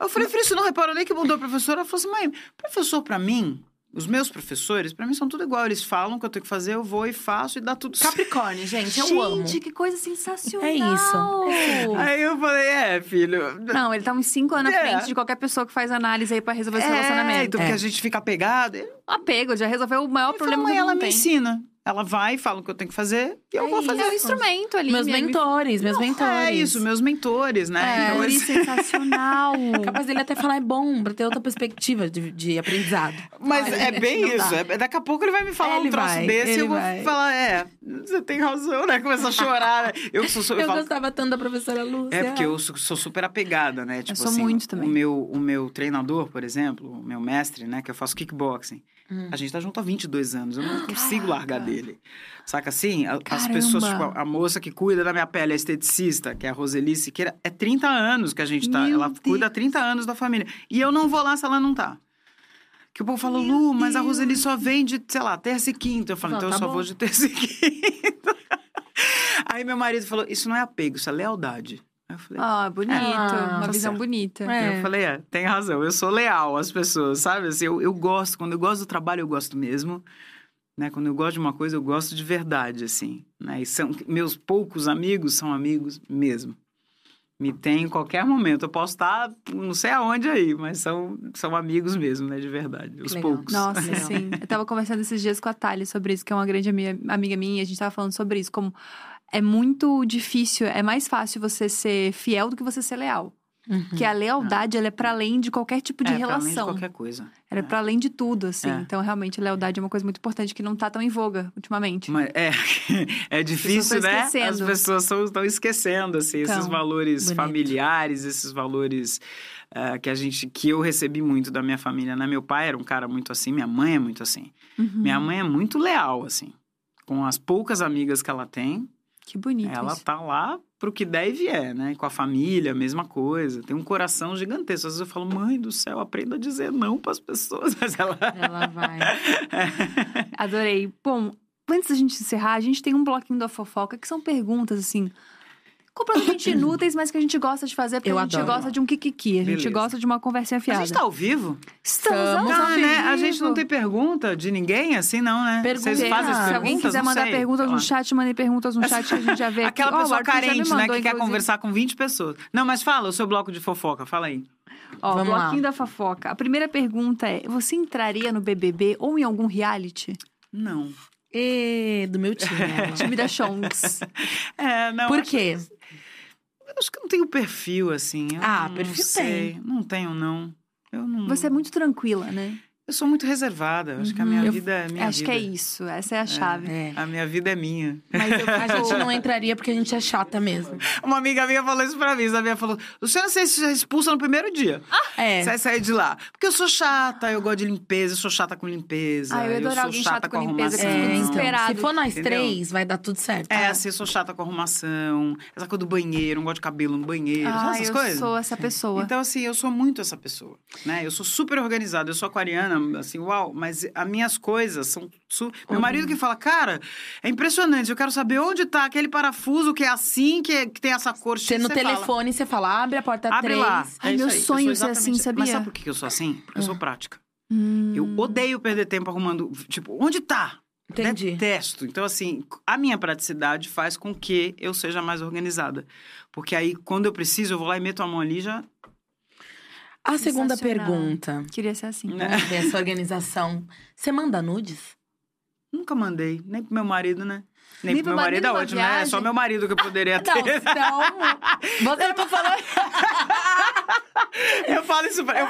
Eu falei, filho, você não reparou nem que mudou a professora? Ela falou assim, mãe, professor pra mim, os meus professores, pra mim são tudo igual. Eles falam o que eu tenho que fazer, eu vou e faço e dá tudo certo. Capricórnio, gente, eu Gente, amo. que coisa sensacional. É isso. Aí eu falei, é, filho. Não, ele tá uns cinco anos à É. frente de qualquer pessoa que faz análise aí pra resolver esse É, relacionamento. então porque É. a gente fica apegado. Apego, já resolveu o maior Ele problema falou, que ela me tem. ensina. Ela vai, fala o que eu tenho que fazer e eu É vou fazer. É um instrumento ali. Meus me- me- mentores, meus mentores. É isso, meus mentores, né? É, Então, eles- sensacional. [laughs] Capaz dele até falar é bom, pra ter outra perspectiva de, de aprendizado. Mas Ai, é bem isso. dá. é- daqui a pouco ele vai me falar Ele um troço vai, desse e ele eu vou vai. falar, é, você tem razão, né? Começa a chorar. né? Eu sou, sou- eu Eu falo, gostava tanto da professora Lúcia. É, porque eu sou, sou super apegada, né? Tipo sou assim, muito também. O meu, o meu treinador, por exemplo, o meu mestre, né? Que eu faço kickboxing. Hum. A gente tá junto há 22 anos. Eu não consigo largar dele. Saca assim? A- As pessoas, tipo, a moça que cuida da minha pele, a esteticista, que é a Roseli Siqueira, é 30 anos que a gente tá. Meu ela cuida há 30 anos da família. E eu não vou lá se ela não tá. Que o povo fala, Lu, mas a Roseli só vem de, sei lá, terça e quinta. Eu falo, Não, então tá eu só bom. vou de terça e quinta. [laughs] Aí meu marido falou, isso não é apego, isso é lealdade. Aí eu falei, Ah, bonito. Ah, uma tá visão certo. bonita. É. eu falei, é, tem razão, eu sou leal às pessoas, sabe? Assim, eu, eu gosto, quando eu gosto do trabalho, eu gosto mesmo. Né? Quando eu gosto de uma coisa, eu gosto de verdade, assim. Né? E são, meus poucos amigos são amigos mesmo. Me tem em qualquer momento. Eu posso estar não sei aonde aí, mas são, são amigos mesmo, né? De verdade. Os legal. poucos. Nossa, [laughs] sim. Eu tava conversando esses dias com a Thalia sobre isso, que é uma grande ami- amiga minha, e a gente tava falando sobre isso, como é muito difícil, é mais fácil você ser fiel do que você ser leal. Uhum. Porque a lealdade, ela é pra além de qualquer tipo de é, pra além de relação. qualquer coisa. Ela é pra além de tudo, assim. É. Então, realmente, a lealdade é uma coisa muito importante que não tá tão em voga ultimamente. Mas é, [laughs] é difícil, né? As pessoas estão esquecendo, assim, esses Então, valores bonito. familiares, esses valores eh, que a gente, que eu recebi muito da minha família, né? Meu pai era um cara muito assim, minha mãe é muito assim. Uhum. Minha mãe é muito leal, assim. Com as poucas amigas que ela tem, Que bonito ela isso. tá lá pro que der e vier, né? Com a família, a mesma coisa. Tem um coração gigantesco. Às vezes eu falo, mãe do céu, aprenda a dizer não pras pessoas. [laughs] Mas ela... Ela vai. [laughs] Adorei. Bom, antes da gente encerrar, a gente tem um bloquinho da fofoca, que são perguntas, assim... Completamente [clears throat] inúteis, mas que a gente gosta de fazer, porque Eu a gente adoro. gosta de um kikiki. A gente Beleza. gosta de uma conversinha A fiada. gente tá ao vivo? Estamos Estamos ao Ah, né? A vivo. gente não tem pergunta de ninguém assim, não, né? Vocês fazem as Se Se perguntas? alguém quiser Não mandar sei. perguntas no chat, mandem perguntas no chat que a gente já vê [laughs] aqui. Aquela o pessoa me carente, né? mandou, Que quer inclusive. conversar com 20 pessoas. Não, mas fala o seu bloco de fofoca, fala aí. Ó, Vamos bloquinho lá. da fofoca. A primeira pergunta é: você entraria no BBB ou em algum reality? Não. E do meu time. [laughs] Time da Chongs. É, não. Por quê? Eu acho que não tenho perfil, assim. Ah, não perfil sei. Não tenho, não. Eu não. Você é muito tranquila, né? Eu sou muito reservada. Eu acho que a minha Eu- vida é minha Acho vida. que é isso. Essa é a chave. É. A minha vida é minha. Mas eu- a gente não [laughs] entraria porque a gente é chata mesmo. Uma amiga minha falou isso pra mim. A minha falou: Luciana, você se expulsa no primeiro dia. É. Você vai sair de lá. Porque eu sou chata, eu gosto de limpeza, eu sou chata com limpeza. Ah, eu adorar sou alguém chata chato com limpeza, eu fico É, então, se for nós Entendeu? três, vai dar tudo certo. É, assim, eu sou chata com arrumação, essa coisa do banheiro, não gosto de cabelo no banheiro, sabe Ah, essas eu coisas? sou essa pessoa. Então, assim, eu sou muito essa pessoa, né? Eu sou super organizada, eu sou aquariana, assim, uau, mas as minhas coisas são... Su... Meu marido que fala, cara, é impressionante, eu quero saber onde tá aquele parafuso que é assim, que, é- que tem essa cor Você no fala, telefone, você fala, abre a porta Abre 3. lá. Ai, É meu aí, sonho ser assim, sabia? Mas sabe por que eu sou assim? Porque eu Ah. sou prática. Hum. Eu odeio perder tempo arrumando, tipo, onde tá? Entendi. Detesto. Então, assim, a minha praticidade faz com que eu seja mais organizada. Porque aí, quando eu preciso, eu vou lá e meto a mão ali e já. A segunda pergunta. Queria ser assim. Né? Ver essa organização. Você manda nudes? Nunca mandei. Nem pro meu marido, né? Nem, Nem pro meu marido é marido numa ótimo, né? É viagem? só meu marido que eu poderia [laughs] ter. Não, Você tá falando. [laughs] eu falo isso pra.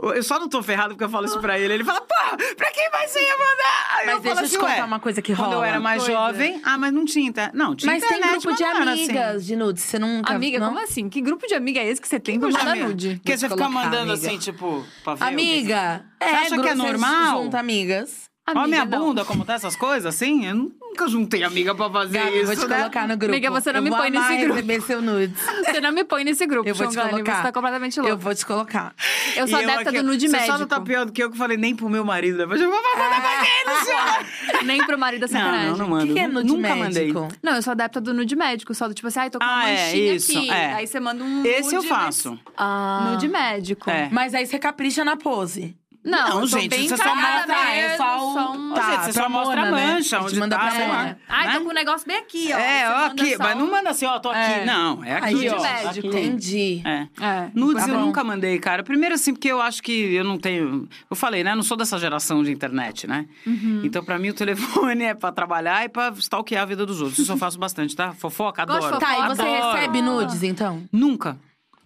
Eu, eu só não tô ferrado porque eu falo isso pra ele. Ele fala, pô, pra quem vai você ia mandar? Mas eu deixa falo eu te assim, contar ué, uma coisa que rola. Quando eu era mais Coisa. jovem, ah, mas não tinha. Não, tinha Mas tem internet, grupo de assim. amigas de nudes. Você nunca. Amiga, não? como assim? Que grupo de amiga é esse que você tem pra mandar nude? Porque você fica mandando amiga. assim, tipo, pra ver. Amiga, é, acha que é grupo- normal? Junta amigas. Olha a Amiga, minha não. bunda, como tá essas coisas, assim? Eu nunca juntei amiga pra fazer Gabi, isso, vou te né? colocar no grupo. Amiga, você não Eu me põe nesse grupo. receber seu nudes. [laughs] Você não me põe nesse grupo, Eu vou te colocar. Você tá completamente louco. Eu vou te colocar. Eu sou E adepta aqui, do nude você médico. só não tá pior do que eu que falei nem pro meu marido. Depois eu vou mandar pra quem, Luciana? [laughs] Nem pro marido da Não, sacanagem. não, não O mando. que, que é Nu- nude Nunca médico? mandei. Não, eu sou adepta do nude médico, só do tipo assim, ai, tô com uma Ah, é, manchinha isso, aqui. é. Aí você manda um Esse eu nude, faço. Ah. Nude médico. É. Mas aí você capricha na pose. Não, Não, tô gente, você só mostra, é só o- um... Tá, gente, você só mostra a Mona, né? mancha, A gente onde manda tá, pra sei lá. Ai, né? tô com um negócio bem aqui, ó. Aí É, ó, aqui. Mas não manda assim, ó, tô aqui. É. Não, é Aí, aqui, nude ó. médico. aqui. Entendi. É. É. Nudes Tá eu nunca mandei, cara. Primeiro, assim, porque eu acho que eu não tenho. Eu falei, né? Eu não sou dessa geração de internet, né? Uhum. Então, pra mim, o telefone [laughs] é pra trabalhar e pra stalkear a vida dos outros. Isso eu faço bastante, tá? Fofoca, adoro. Tá, e você recebe nudes, então? Nunca.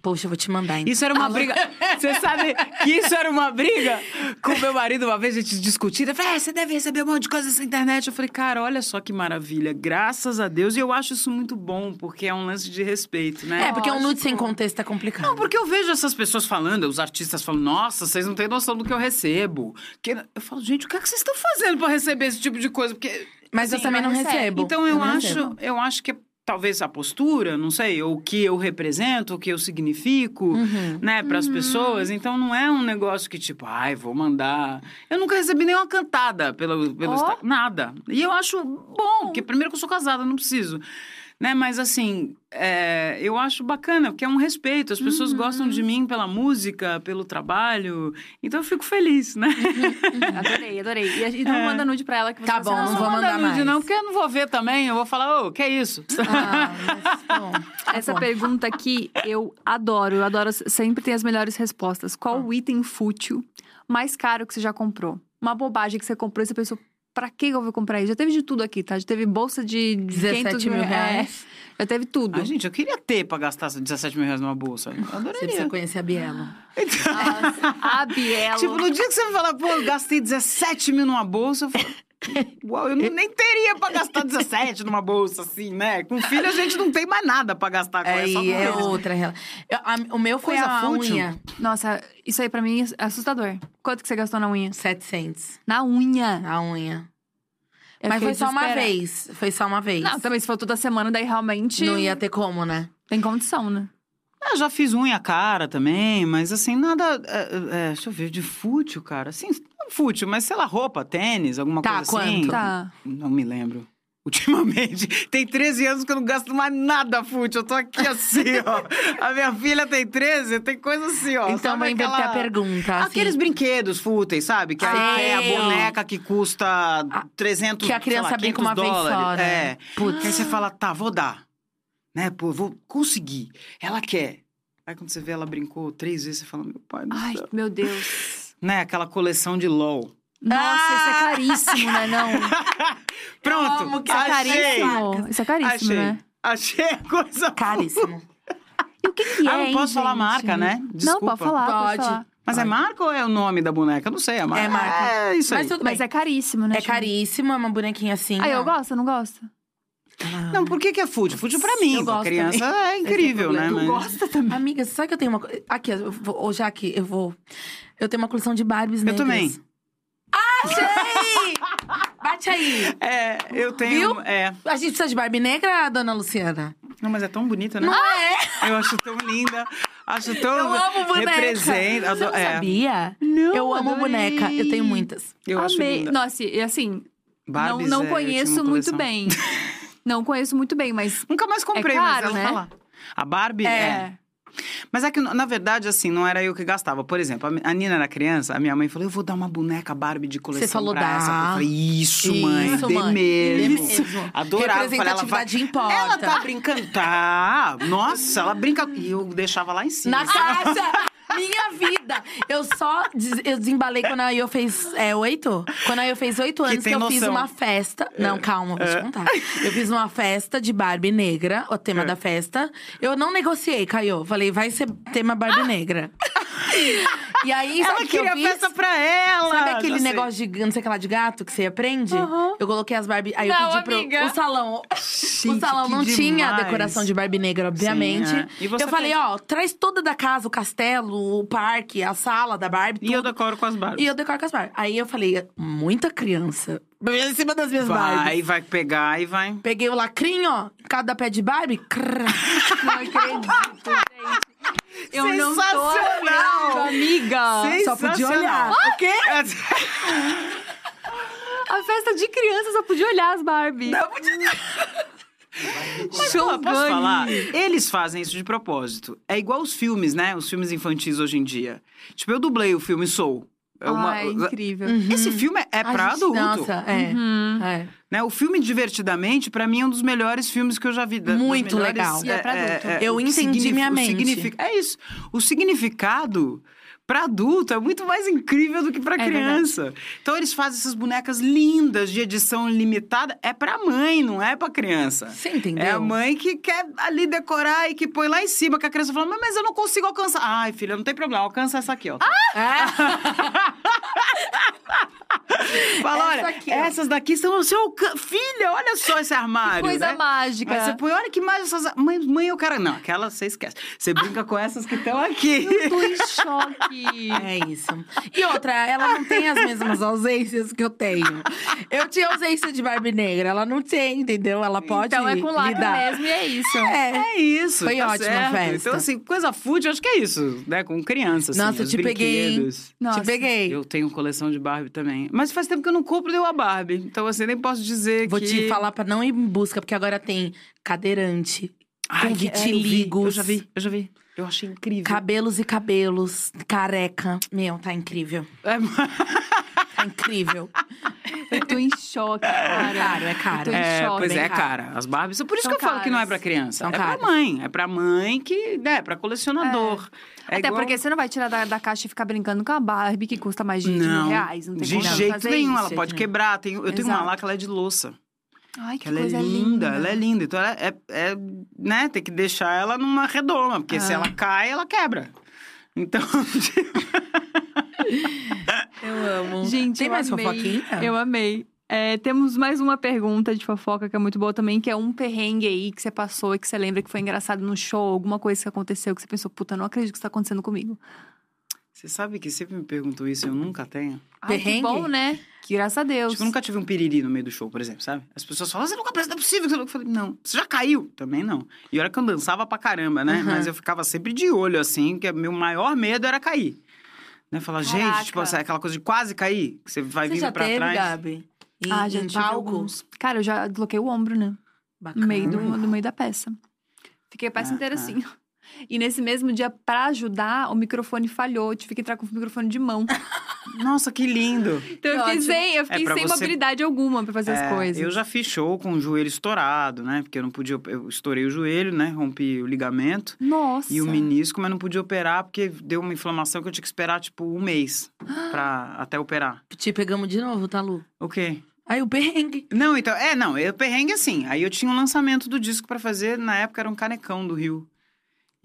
Poxa, eu vou te mandar. Isso era uma briga. Você sabe que isso era uma briga com o meu marido uma vez, a gente discutindo. Ele falou: é, você deve receber um monte de coisa nessa internet. Eu falei, cara, olha só que maravilha. Graças a Deus. E eu acho isso muito bom, porque é um lance de respeito, né? É, porque um nude Lógico. sem contexto é complicado. Não, porque eu vejo essas pessoas falando, os artistas falando, nossa, vocês não têm noção do que eu recebo. Que... Eu falo, gente, o que é que vocês estão fazendo pra receber esse tipo de coisa? Porque. Mas eu Sim, também não mas recebe. recebo. Então eu não acho, recebo. eu acho que é talvez a postura, não sei, ou o que eu represento, o que eu significo, Uhum. né, para as pessoas. Então não é um negócio que tipo, ai, vou mandar. Eu nunca recebi nenhuma cantada pelo, pelo. Insta- nada. E eu acho bom, porque primeiro que eu sou casada, não preciso. Né, mas assim, é, eu acho bacana, porque é um respeito. As pessoas Uhum. gostam de mim pela música, pelo trabalho. Então eu fico feliz, né? Adorei, adorei. E, a gente não manda nude pra ela que você Tá ser bom, uma- não vou mandar mandar nude, mais. não, porque eu não vou ver também. Eu vou falar, ô, que é isso? Ah, mas, bom, [laughs] tá Essa bom. pergunta aqui eu adoro. Eu adoro, sempre tem as melhores respostas. Qual o item fútil mais caro que você já comprou? Uma bobagem que você comprou e você pensou, pra que eu vou comprar isso? Já teve de tudo aqui, tá? Já teve bolsa de 17 500 mil é, reais. já teve tudo. Ai, gente, eu queria ter pra gastar 17 mil reais numa bolsa. Eu Você precisa adoraria. conhecer a Biela. [laughs] Nossa, a Bielo. [laughs] Tipo, no dia que você me falar, pô, eu gastei 17 mil numa bolsa, eu falo, uau, eu não- nem teria pra gastar 17 numa bolsa, assim, né? Com filho a gente não tem mais nada pra gastar com essa. Aí é outra rela- Eu- a- O meu foi Coisa a fútil. unha. Nossa, isso aí pra mim é assustador. Quanto que você gastou na unha? 700. Na unha. A unha. Eu Mas foi só uma vez. Foi só uma vez. Não, também se for toda semana, daí realmente Não ia ter como, né? tem condição, né? Eu já fiz unha cara também, mas assim, nada. é, é, deixa eu ver, de fútil, cara. Assim, não fútil, mas sei lá, roupa, tênis, alguma Tá, coisa assim. quanto? Tá. Não me lembro. Ultimamente, [laughs] tem 13 anos que eu não gasto mais nada fútil. Eu tô aqui assim, [laughs] ó. A minha filha tem 13, tem coisa assim, ó. então Sabe vou inverter aquela- a pergunta. assim, Aqueles brinquedos fúteis, sabe? Que aí Sei. é a boneca que custa 300 que a criança lá, brinca 500 uma vez dólares. só, né? É. Putz. Que aí você fala, tá, vou dar. Né, pô, vou conseguir. Ela quer. Aí quando você vê ela brincou três vezes, você fala, meu pai do Ai, céu. meu Deus. Né, aquela coleção de LOL. Nossa, isso é caríssimo, né? Não. [laughs] Pronto, amo que Isso é achei. caríssimo. Isso é caríssimo, Achei. né? Achei a coisa Caríssimo. E o que, que é, Ah, não hein, posso falar gente? marca, né? Não, Desculpa. pode falar, pode. Pode. falar. Mas é marca ou é o nome da boneca? Eu não sei, é marca. É marca. É isso aí. Mas tudo Mas é caríssimo, né? É caríssimo, é uma bonequinha assim. Ah, eu gosto, eu não gosto. Ah. Não, por que, que é fútil? Fútil pra mim, Eu pra gosto criança também. é incrível, né? Tu Mas... gosta também? Amiga, sabe que eu tenho uma coisa. Aqui, eu vou, ô, Jaque, eu vou. Eu tenho uma coleção de Barbies Eu negras. também. Achei! [laughs] Bate aí. É, eu tenho. Viu? É. A gente precisa de Barbie negra, dona Luciana? Não, mas é tão bonita, né? Não é? Eu acho tão linda. Acho tão. Eu amo boneca. Representa. Você não é. sabia? Não, eu amo adorei. boneca. Eu tenho muitas. Eu acho Amei. linda. Nossa, e assim, não, Barbies, não é, eu tinha conheço muito bem. [laughs] não conheço muito bem, mas Nunca mais comprei, É mas caro, ela né? tá lá. A Barbie é. Mas é que, na verdade, assim, não era eu que gastava. Por exemplo, a Nina era criança, a minha mãe falou: eu vou dar uma boneca Barbie de coleção. Você falou, pra essa. Eu falei, isso, mãe, Isso, dê mãe, mesmo. mesmo. Adorava. Eu falei, ela vai... Representatividade [laughs] importa. Ela tá brincando. Tá. Nossa, ela brinca. E eu deixava lá em cima. Na caixa! Minha vida! Eu só des- eu desembalei quando a Io fez é, oito? Quando a Io fez oito anos que, tem eu fiz noção. uma festa. Não, calma, vou te contar. Eu fiz uma festa de Barbie negra, o tema É. da festa. Eu não negociei, Caio. Falei, vai ser tema Barbie [laughs] negra. E aí, sabe Ela o que eu queria fiz? festa pra ela. Sabe aquele negócio de não sei o que lá de gato que você aprende? Aham. Eu coloquei as Barbie. Aí Não, eu pedi pro amiga. o salão. o Gente, salão que não tinha demais. decoração de Barbie negra, obviamente. Sim, é. E você eu falei, fez? ó, traz toda da casa, o castelo, o parque, a sala da Barbie, E eu tudo. decoro com as Barbies. E eu decoro com as Barbie. Aí eu falei, muita criança. Em cima das minhas Vai, Barbies. vai pegar e vai. Peguei o lacrinho, ó, cada pé de Barbie. crrr. [laughs] não acredito, gente. Eu não tô Sensacional! amiga. Só podia olhar. O quê? [laughs] A festa de criança só podia olhar as Barbie. Não podia. Show, posso falar? Eles fazem isso de propósito. É igual os filmes, né? Os filmes infantis hoje em dia. Tipo, eu dublei o filme Soul. É uma- Ai, incrível. Esse filme é pra gente, adulto. Nossa, é. Uhum. é. Né? O filme Divertidamente, pra mim, é um dos melhores filmes que eu já vi. Muito melhores, legal. E é pra adulto. Eu entendi minha mente. significa- É isso. O significado pra adulto é muito mais incrível do que pra É criança. Então, eles fazem essas bonecas lindas de edição limitada. É pra mãe, não é pra criança. Você entendeu? É a mãe que quer ali decorar e que põe lá em cima, que a criança fala, "Mas- eu não consigo alcançar. Ai, filha, não tem problema, alcança essa aqui, ó. [laughs] Fala, Essa olha, aqui, ó. essas daqui são o seu. Filha, olha só esse armário. Coisa né? mágica. Aí você põe, olha que mais essas. Mãe, mãe, eu quero. Não, aquela você esquece. Você brinca com essas que estão aqui. Tô em choque. É isso. E outra, ela não tem as mesmas ausências que eu tenho. Eu tinha ausência de Barbie negra, ela não tem, entendeu? Ela pode Então é com lidar. mesmo e é isso. É. É isso. Foi tá ótima a certo. festa. Então, assim, coisa fútil, acho que é isso, né? Com crianças. Nossa, assim, eu os te peguei, brinquedos. Nossa. Te peguei. Eu tenho coleção de Barbie também. Mas faz tempo que eu não compro nenhuma Barbie. Então, assim, nem posso dizer Vou que... te falar pra não ir em busca, porque agora tem cadeirante, Ai, com que- é, eu vi, vitiligos. Eu já vi, eu já vi. Eu achei incrível. cabelos e cabelos, careca. Meu, tá incrível. É, [laughs] Tá incrível. Eu tô em choque, É cara. caro, é caro. Tô em É, choque. pois bem é, caro. cara. As Barbies. Por isso São que eu falo que não é pra criança. São é caras. pra mãe. É pra mãe que. É, pra colecionador. É Até igual- porque você não vai tirar da, da caixa e ficar brincando com a Barbie, que custa mais de Não, mil reais. Não tem de como jeito fazer nenhum. isso. Ela pode quebrar. Tem, eu tenho uma Exato. lá que ela é de louça. Ai, que, Que ela é coisa linda, ela é linda. Então ela é, é, né, tem que deixar ela numa redoma, porque se Ah. ela cai, ela quebra. Então, [laughs] Eu amo. Gente, tem eu mais amei. fofoquinha? Eu amei. É, temos mais uma pergunta de fofoca que é muito boa também, que é um perrengue aí que você passou e que você lembra que foi engraçado no show, alguma coisa que aconteceu que você pensou, puta, não acredito que isso tá acontecendo comigo. Você sabe que sempre me perguntam isso e eu nunca tenho. Ai, que bom, né? Que graças a Deus. Tipo, eu nunca tive um piriri no meio do show, por exemplo, sabe? As pessoas falam, você nunca pensa, não é possível. que você nunca-" Eu falei, não. Você já caiu? Também não. E olha que eu dançava pra caramba, né? Uhum. Mas eu ficava sempre de olho, assim, que meu maior medo era cair. Né? Falar, gente, tipo, essa- aquela coisa de quase cair, que você vai Você vindo já pra teve, trás. Gabi? Em, Ah, já tive alguns. Cara, eu já desloquei o ombro, né? Bacana. No meio, do, no meio da peça. Fiquei a peça Ah, inteira ah. assim. E nesse mesmo dia, pra ajudar, o microfone falhou. Eu tive que entrar com o microfone de mão. [laughs] Nossa, que lindo! Então eu Que fiquei ótimo. sem, eu fiquei É, sem você- mobilidade alguma pra fazer É, as coisas. Eu já fiz show com o joelho estourado, né? Porque eu não podia. Eu estourei o joelho, né? Rompi o ligamento Nossa. e o menisco, mas não podia operar porque deu uma inflamação que eu tinha que esperar, tipo, um mês [gasps] pra até operar. Te pegamos de novo, tá, Lu? O quê? Aí o perrengue. Não, então, é, não, eu perrengue assim. Aí eu tinha um lançamento do disco pra fazer, na época era um canecão do Rio.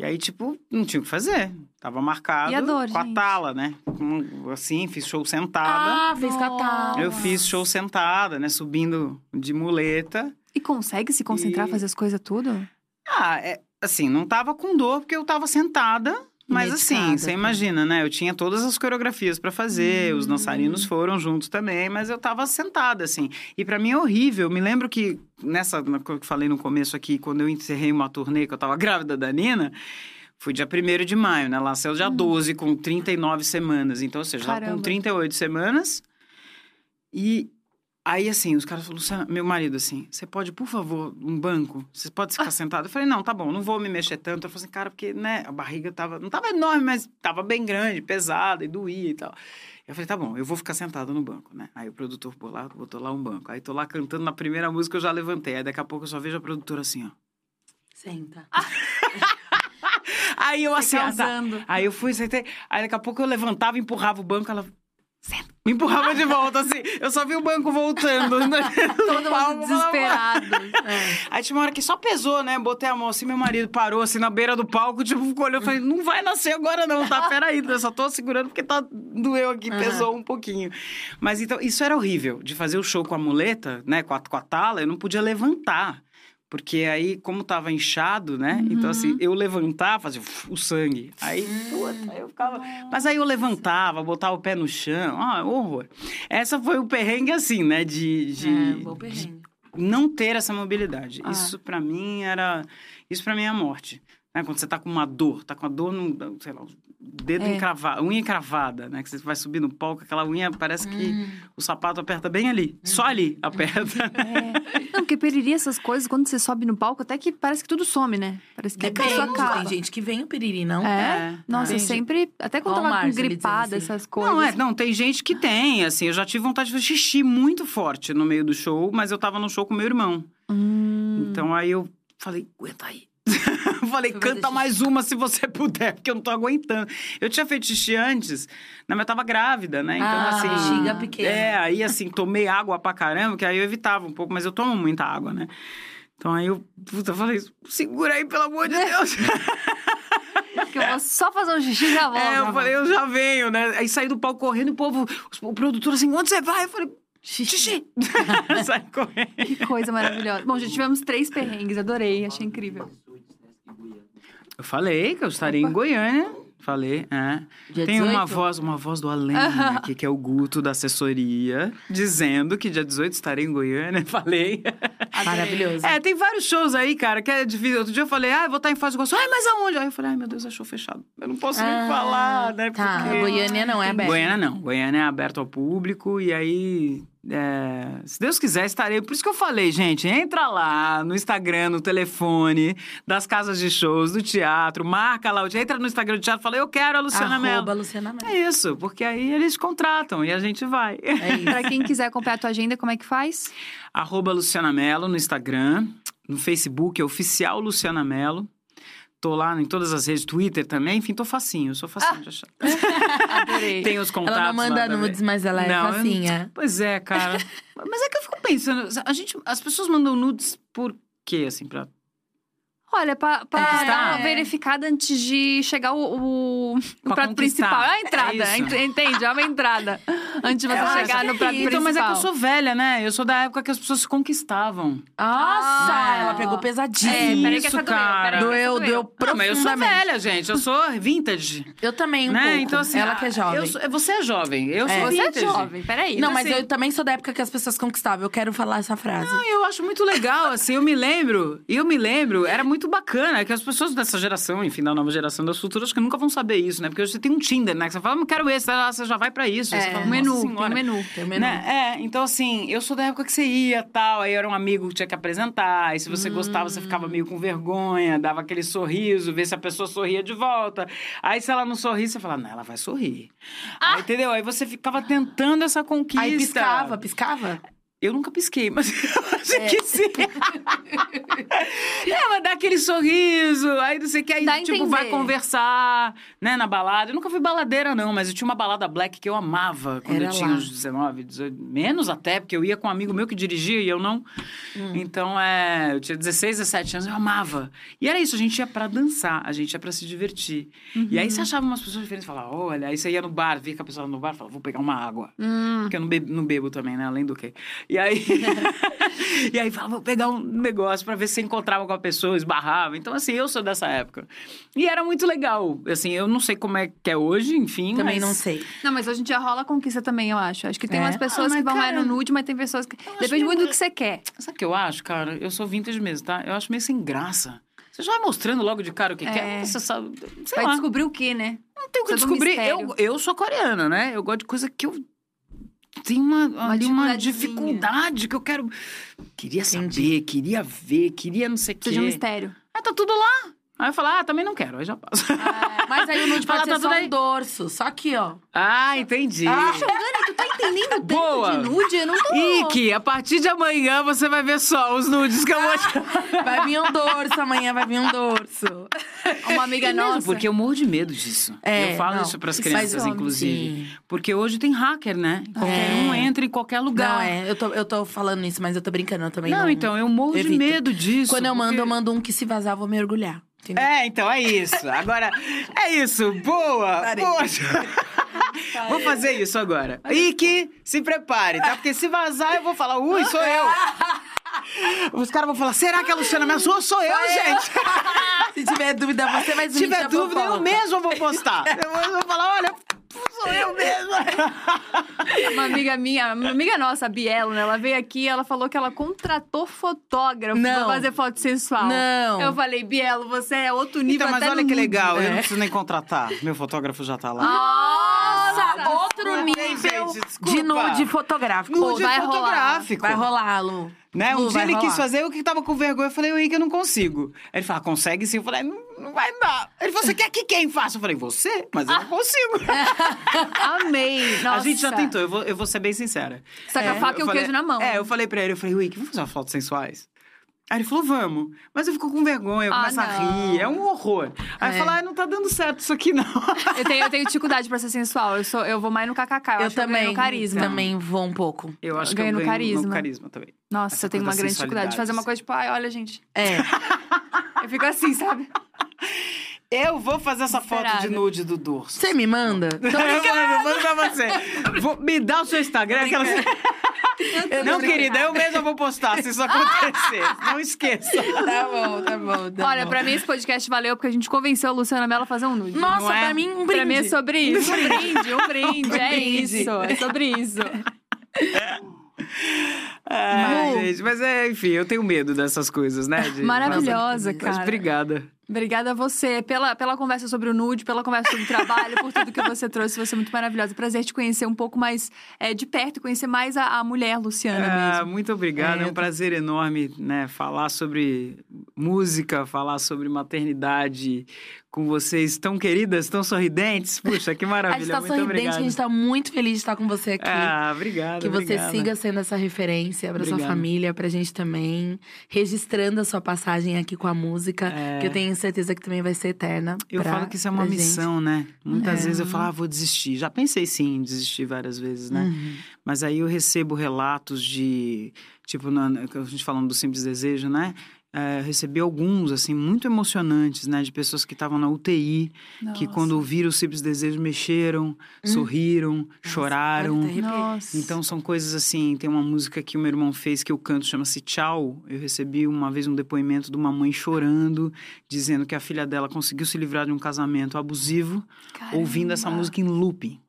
E aí, tipo, não tinha o que fazer. Tava marcado E a dor, com a gente? tala, né? Com- Assim, fiz show sentada. Ah, fez catar. Eu fiz show sentada, né? Subindo de muleta. E consegue se concentrar, E- fazer as coisas tudo? Ah, é, assim, não tava com dor porque eu tava sentada. Mas assim, Medicada, você tá. imagina, né? Eu tinha todas as coreografias pra fazer, os Hum. dançarinos foram juntos também, mas eu tava sentada, assim. E pra mim é horrível. Eu me lembro que, nessa, que eu falei no começo aqui, quando eu encerrei uma turnê que eu tava [laughs] grávida da Nina, foi dia 1 de maio, né? Lá saiu dia 12, com 39 semanas. Então, ou seja, já com Caramba. 38 semanas. E Aí, assim, os caras falaram, Luciana, meu marido, assim, você pode, por favor, um banco? Você pode ficar sentado? Eu falei, não, tá bom, não vou me mexer tanto. Eu falei assim, cara, porque, né, a barriga tava, não tava enorme, mas tava bem grande, pesada e doía e tal. Eu falei, tá bom, eu vou ficar sentada no banco, né? Aí o produtor pô, lá, botou lá um banco. Aí tô lá cantando na primeira música, eu já levantei. Aí daqui a pouco eu só vejo a produtora assim, ó. Senta. [laughs] Aí eu assim, ah, tá. Aí eu fui, sentei. Aí daqui a pouco eu levantava, empurrava o banco, ela. Senta. Me empurrava de volta, assim. Eu só vi o banco voltando. né? [laughs] Todo mundo desesperado. Aí tinha uma hora que só pesou, né? Botei a mão assim, meu marido parou assim na beira do palco, tipo, ficou olhando. Eu falei, não vai nascer agora não, tá? Peraí, eu só tô segurando porque tá doeu aqui, pesou um pouquinho. Mas então, isso era horrível, de fazer o show com a muleta, né? Com a, com a tala, eu não podia levantar. Porque aí, como tava inchado, né? Então, assim, eu levantar, fazia o sangue. Aí, puta, eu ficava. Mas aí eu levantava, botava o pé no chão. Ah, horror. Essa foi o perrengue, assim, né? De. de É, bom perrengue. não ter essa mobilidade. Ah. Isso pra mim era. Isso para mim é a morte. Né? Quando você tá com uma dor, tá com a dor no, sei lá, dedo É. encravado, unha encravada, né? Que você vai subir no palco, aquela unha parece que Hum. o sapato aperta bem ali. Só ali aperta. [laughs] É. Não, porque periri essas coisas, quando você sobe no palco, até que parece que tudo some, né? Parece que a Depende, pessoa acaba. tem gente que vem o piriri, não? É? É. Nossa, eu Entendi. sempre. Até quando o tava com gripada, assim. essas coisas. Não, é, não, tem gente que tem, assim, eu já tive vontade de fazer xixi muito forte no meio do show, mas eu tava no show com meu irmão. Hum. Então aí eu falei, aguenta aí. Falei, canta xixi. mais uma se você [laughs] puder, porque eu não tô aguentando. Eu tinha feito xixi antes, né, mas eu tava grávida, né? Então, Ah, assim. bexiga pequena. É, aí assim, tomei água pra caramba, que aí eu evitava um pouco, mas eu tomo muita água, né? Então aí eu, puta, falei, segura aí, pelo amor de Deus. [laughs] Que eu vou só fazer um xixi e já volto. É, eu falei, eu já venho, né? Aí saí do palco correndo e o povo, o produtor assim, onde você vai? Eu falei, xixi. [laughs] Saí correndo. Que coisa maravilhosa. Bom, já tivemos três perrengues, adorei, achei incrível. Eu falei que eu estaria em Goiânia. Falei, é. Dia Tem uma 18? voz, uma voz do além aqui, que é o Guto da assessoria, dizendo que dia 18 estarei em Goiânia. [laughs] Falei. Maravilhoso. É, tem vários shows aí, cara, que é difícil. Outro dia eu falei, ah, eu vou estar em Foz do Iguaçu. Ai, mas aonde? Aí eu falei, ai, meu Deus, é show fechado. Eu não posso nem Ah, falar, né? Tá, porque- Goiânia não é aberto. Goiânia não. Goiânia é aberto ao público e aí. É, se Deus quiser, estarei. Por isso que eu falei, gente, entra lá no Instagram, no telefone, das casas de shows, do teatro, marca lá, entra no Instagram do teatro e fala, eu quero a Luciana Mello. Arroba Luciana Mello. É isso, porque aí eles contratam e a gente vai. É isso. [laughs] Pra quem quiser acompanhar a tua agenda, como é que faz? Arroba Luciana Mello no Instagram, no Facebook é oficial Luciana Mello. Tô lá em todas as redes, Twitter também, enfim, tô facinho, eu sou facinho de achar. [laughs] Adorei. Tem os contatos Ela não manda nudes, mas ela é não- facinha. Pois é, cara. [laughs] Mas é que eu fico pensando, a gente, as pessoas mandam nudes por quê, assim, pra... Olha, Conquistar? dar uma verificada antes de chegar o, o, o Pra prato conquistar. principal. É a entrada, É entende? É uma entrada. [laughs] Antes de você Eu chegar no prato principal. Então, mas é que eu sou velha, né? Eu sou da época que as pessoas se conquistavam. Nossa, Ah. ela pegou pesadinho. É, peraí que Isso, essa doeu, cara. peraí que Doeu, essa doeu Não, mas eu sou profundamente. velha, gente. Eu sou vintage, Eu também, um né? pouco. Então, assim... ela que é jovem. eu sou- você é jovem, eu sou Você é vintage. jovem, peraí. Não, Então, mas assim- eu também sou da época que as pessoas conquistavam. Eu quero falar essa frase. Não, eu acho muito legal, assim, eu me lembro, eu me lembro, era muito bacana, que as pessoas dessa geração, enfim, da nova geração das futuras, que nunca vão saber isso, né? Porque você tem um Tinder, né? Que você fala, não quero esse, aí você já vai pra isso. É, fala, o menu, "Nossa tem o senhora". menu. Tem o menu. Né? É, então assim, eu sou da época que você ia tal, aí era um amigo que tinha que apresentar, e se você gostava, você ficava meio com vergonha, dava aquele sorriso, ver se a pessoa sorria de volta. Aí se ela não sorri, você fala, não, ela vai sorrir. Aí, entendeu? Aí você ficava tentando essa conquista. Aí piscava, piscava? Eu nunca pisquei, mas [laughs] eu acho que sim. [laughs] É, mas dá aquele sorriso, aí sei que, aí Dá tipo, vai conversar, né, na balada. Eu nunca fui baladeira, não, mas eu tinha uma balada black que eu amava quando Era eu tinha lá. uns 19, 18, menos até, porque eu ia com um amigo meu que dirigia e eu não. Hum. Então, é, eu tinha 16, 17 anos, eu amava. E era isso, a gente ia pra dançar, a gente ia pra se divertir. E aí Uhum. você achava umas pessoas diferentes, falava, olha, aí você ia no bar, via que a pessoa no bar, falava, vou pegar uma água. Hum. Porque eu não bebo, não bebo também, né? Além do que. E aí. [laughs] [laughs] e aí falava, vou pegar um negócio pra ver se encontrava com a pessoa, esbarrava. Então, assim, eu sou dessa época. E era muito legal. Assim, eu não sei como é que é hoje, enfim. Também mas- não sei. Não, mas hoje em dia rola conquista também, eu acho. Acho que tem É? umas pessoas Ah, que vão mais cara, no nude, mas tem pessoas que. Depende que muito do é- que você quer. Sabe o que eu acho, cara? Eu sou vintage mesmo, tá? Eu acho meio sem graça. Você já vai mostrando logo de cara o que É. quer, você sabe. Sei Vai lá. descobrir o quê, né? Não tem o que do descobrir. Eu, eu sou coreana, né? Eu gosto de coisa que eu tenho uma, ali uma dificuldade que eu quero. Queria saber, queria ver, queria não sei o quê. De um mistério. Aí tá tudo lá. Aí eu falo, ah, também não quero, aí já passo. É, Mas aí o [laughs] nude pode tá ser só tudo aí. um dorso. Só aqui, ó. ah, entendi. Dani, tu tá entendendo tanto Boa. de nude? Eu não tô. Ike, a partir de amanhã você vai ver só os nudes que eu vou te... Vai vir um dorso, amanhã vai vir um dorso. Uma amiga É mesmo, nossa. porque eu morro de medo disso. É, eu falo não, isso pras crianças, inclusive. sim. Porque hoje tem hacker, né? Qualquer É. um entra em qualquer lugar. Não, é, eu tô, eu tô falando isso, mas eu tô brincando, eu também Não, não. então, eu morro de evito. medo disso. Quando eu mando, porque- eu mando um que se vazar, eu vou mergulhar. Entendeu? É, então, é isso. Agora, é isso. Boa! Parei. Boa! [laughs] Vou fazer isso agora. Ike, se prepare, tá? Porque se vazar, eu vou falar, ui, sou eu. [laughs] Os caras vão falar, será que a Luciana me ameaçou? Sou eu, gente. [laughs] Se tiver dúvida, você vai Se tiver dúvida, eu mesmo vou postar. Eu eu vou falar, olha, sou eu mesmo. [laughs] Uma amiga minha, uma amiga nossa, a Bielo, né? Ela veio aqui ela falou que ela contratou fotógrafo Não. pra fazer foto sensual. Não. Eu falei, Bielo, você é outro nível Então, mas até olha que nude. legal, eu É. não preciso nem contratar. Meu fotógrafo já tá lá. Nossa, outro Desculpa, nível gente, de nude fotográfico. Nude vai rolar. fotográfico. Vai rolar, Lu. Né? Um Lu, dia ele rolar. quis fazer, eu que tava com vergonha, eu falei, Ike, eu não consigo. Ele falou, consegue sim. Eu falei, não, não vai dar. Ele falou, você quer que quem faça? Eu falei, você? Mas eu não consigo. [laughs] Amei. Nossa. A gente já tentou, eu vou, eu vou ser bem sincera. Tá com a É, faca e o queijo na mão. É, eu falei pra ele, eu falei, Ike, vamos fazer umas fotos sensuais? Aí ele falou, vamos. Mas eu fico com vergonha, eu Ah, começo a não. rir, é um horror. Aí É. eu falo, ah, não tá dando certo isso aqui não. [laughs] Eu tenho, eu tenho dificuldade pra ser sensual. Eu, sou, eu vou mais no kkk. Eu, Eu acho que eu também, no carisma. também vou um pouco. Eu acho que Ganho eu no ganho carisma. no carisma também. Nossa, Essa eu tenho uma grande dificuldade de fazer uma sensualidade. coisa tipo, ai, olha, gente. É. [laughs] Eu fico assim, sabe? Eu vou fazer essa foto de nude do dorso. Você me manda? [laughs] Eu mando, mando pra você. Vou- me dá o seu Instagram. Aquela... Não, querida, eu mesma vou postar se isso acontecer. Não esqueça. [laughs] Tá bom, tá bom. tá Olha, bom. pra mim esse podcast valeu porque a gente convenceu a Luciana Mello a fazer um nude. Nossa, Não é? pra mim, um brinde. Pra mim é sobre isso. Um brinde, um brinde. é brinde. isso. É sobre isso. [laughs] Ai, Lu. gente, mas é, enfim, eu tenho medo dessas coisas, né? de- Maravilhosa, Mas cara. obrigada. Obrigada a você pela, pela conversa sobre o nude, pela conversa sobre o trabalho, por tudo que você trouxe. Você é muito maravilhosa. Prazer te conhecer um pouco mais é, de perto, conhecer mais a, a mulher Luciana Ah, mesmo. muito obrigado, é, É, um prazer enorme, né? Falar sobre música, falar sobre maternidade com vocês tão queridas, tão sorridentes. Puxa, que [laughs] A maravilha, gente tá muito sorridente, obrigado. a gente tá muito feliz de estar com você aqui. Ah, obrigado, que você obrigado. siga sendo essa referência pra sua Obrigado. família, pra gente também. Registrando a sua passagem aqui com a música, É. que eu tenho certeza que também vai ser eterna. Eu pra- falo que isso é uma pra gente. missão, né? Muitas É. vezes eu falo, ah, vou desistir. Já pensei sim em desistir várias vezes, né? Uhum. Mas aí eu recebo relatos de, tipo, na- a gente falando do Simples Desejo, né? É, recebi alguns, assim, muito emocionantes, né? De pessoas que estavam na UTI, que quando ouviram o Simples Desejo mexeram, sorriram, choraram. Até arrepiei. Nossa. Então são coisas assim, tem uma música que o meu irmão fez que eu canto, chama-se Tchau. Eu recebi uma vez um depoimento de uma mãe chorando, dizendo que a filha dela conseguiu se livrar de um casamento abusivo, ouvindo essa Caramba. música em looping.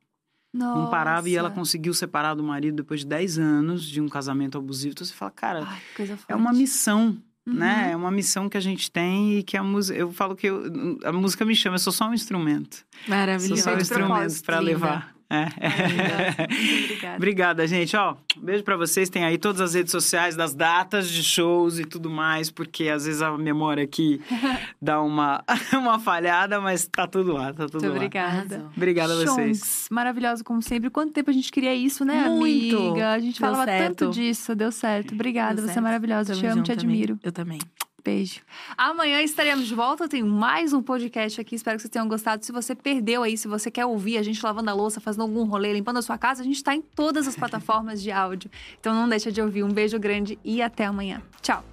Não parava e ela Nossa. conseguiu separar do marido depois de 10 anos de um casamento abusivo. Então você fala, cara, Ai, é uma missão. Uhum. Né? É uma missão que a gente tem e que a música. Eu falo que eu- a música me chama, eu sou só um instrumento. Sou Maravilhoso. só um instrumento para linda. levar. É. [laughs] Muito obrigada. Obrigada, gente. Ó, um beijo pra vocês. Tem aí todas as redes sociais das datas de shows e tudo mais, porque às vezes a memória aqui [laughs] dá uma, [laughs] uma falhada, mas tá tudo lá, tá tudo Muito lá. obrigada. Obrigada a vocês. Shonks, maravilhosa como sempre. Quanto tempo a gente queria isso, né, Muito. amiga? A gente Deu falava certo. tanto disso. Deu certo. Obrigada, Deu você é certo. maravilhosa. Tamo te amo, te admiro. Eu também. Beijo. Amanhã estaremos de volta. Tem mais um podcast aqui. Espero que vocês tenham gostado. Se você perdeu aí, se você quer ouvir a gente lavando a louça, fazendo algum rolê, limpando a sua casa, a gente está em todas as plataformas de áudio. Então não deixa de ouvir. Um beijo grande e até amanhã. Tchau.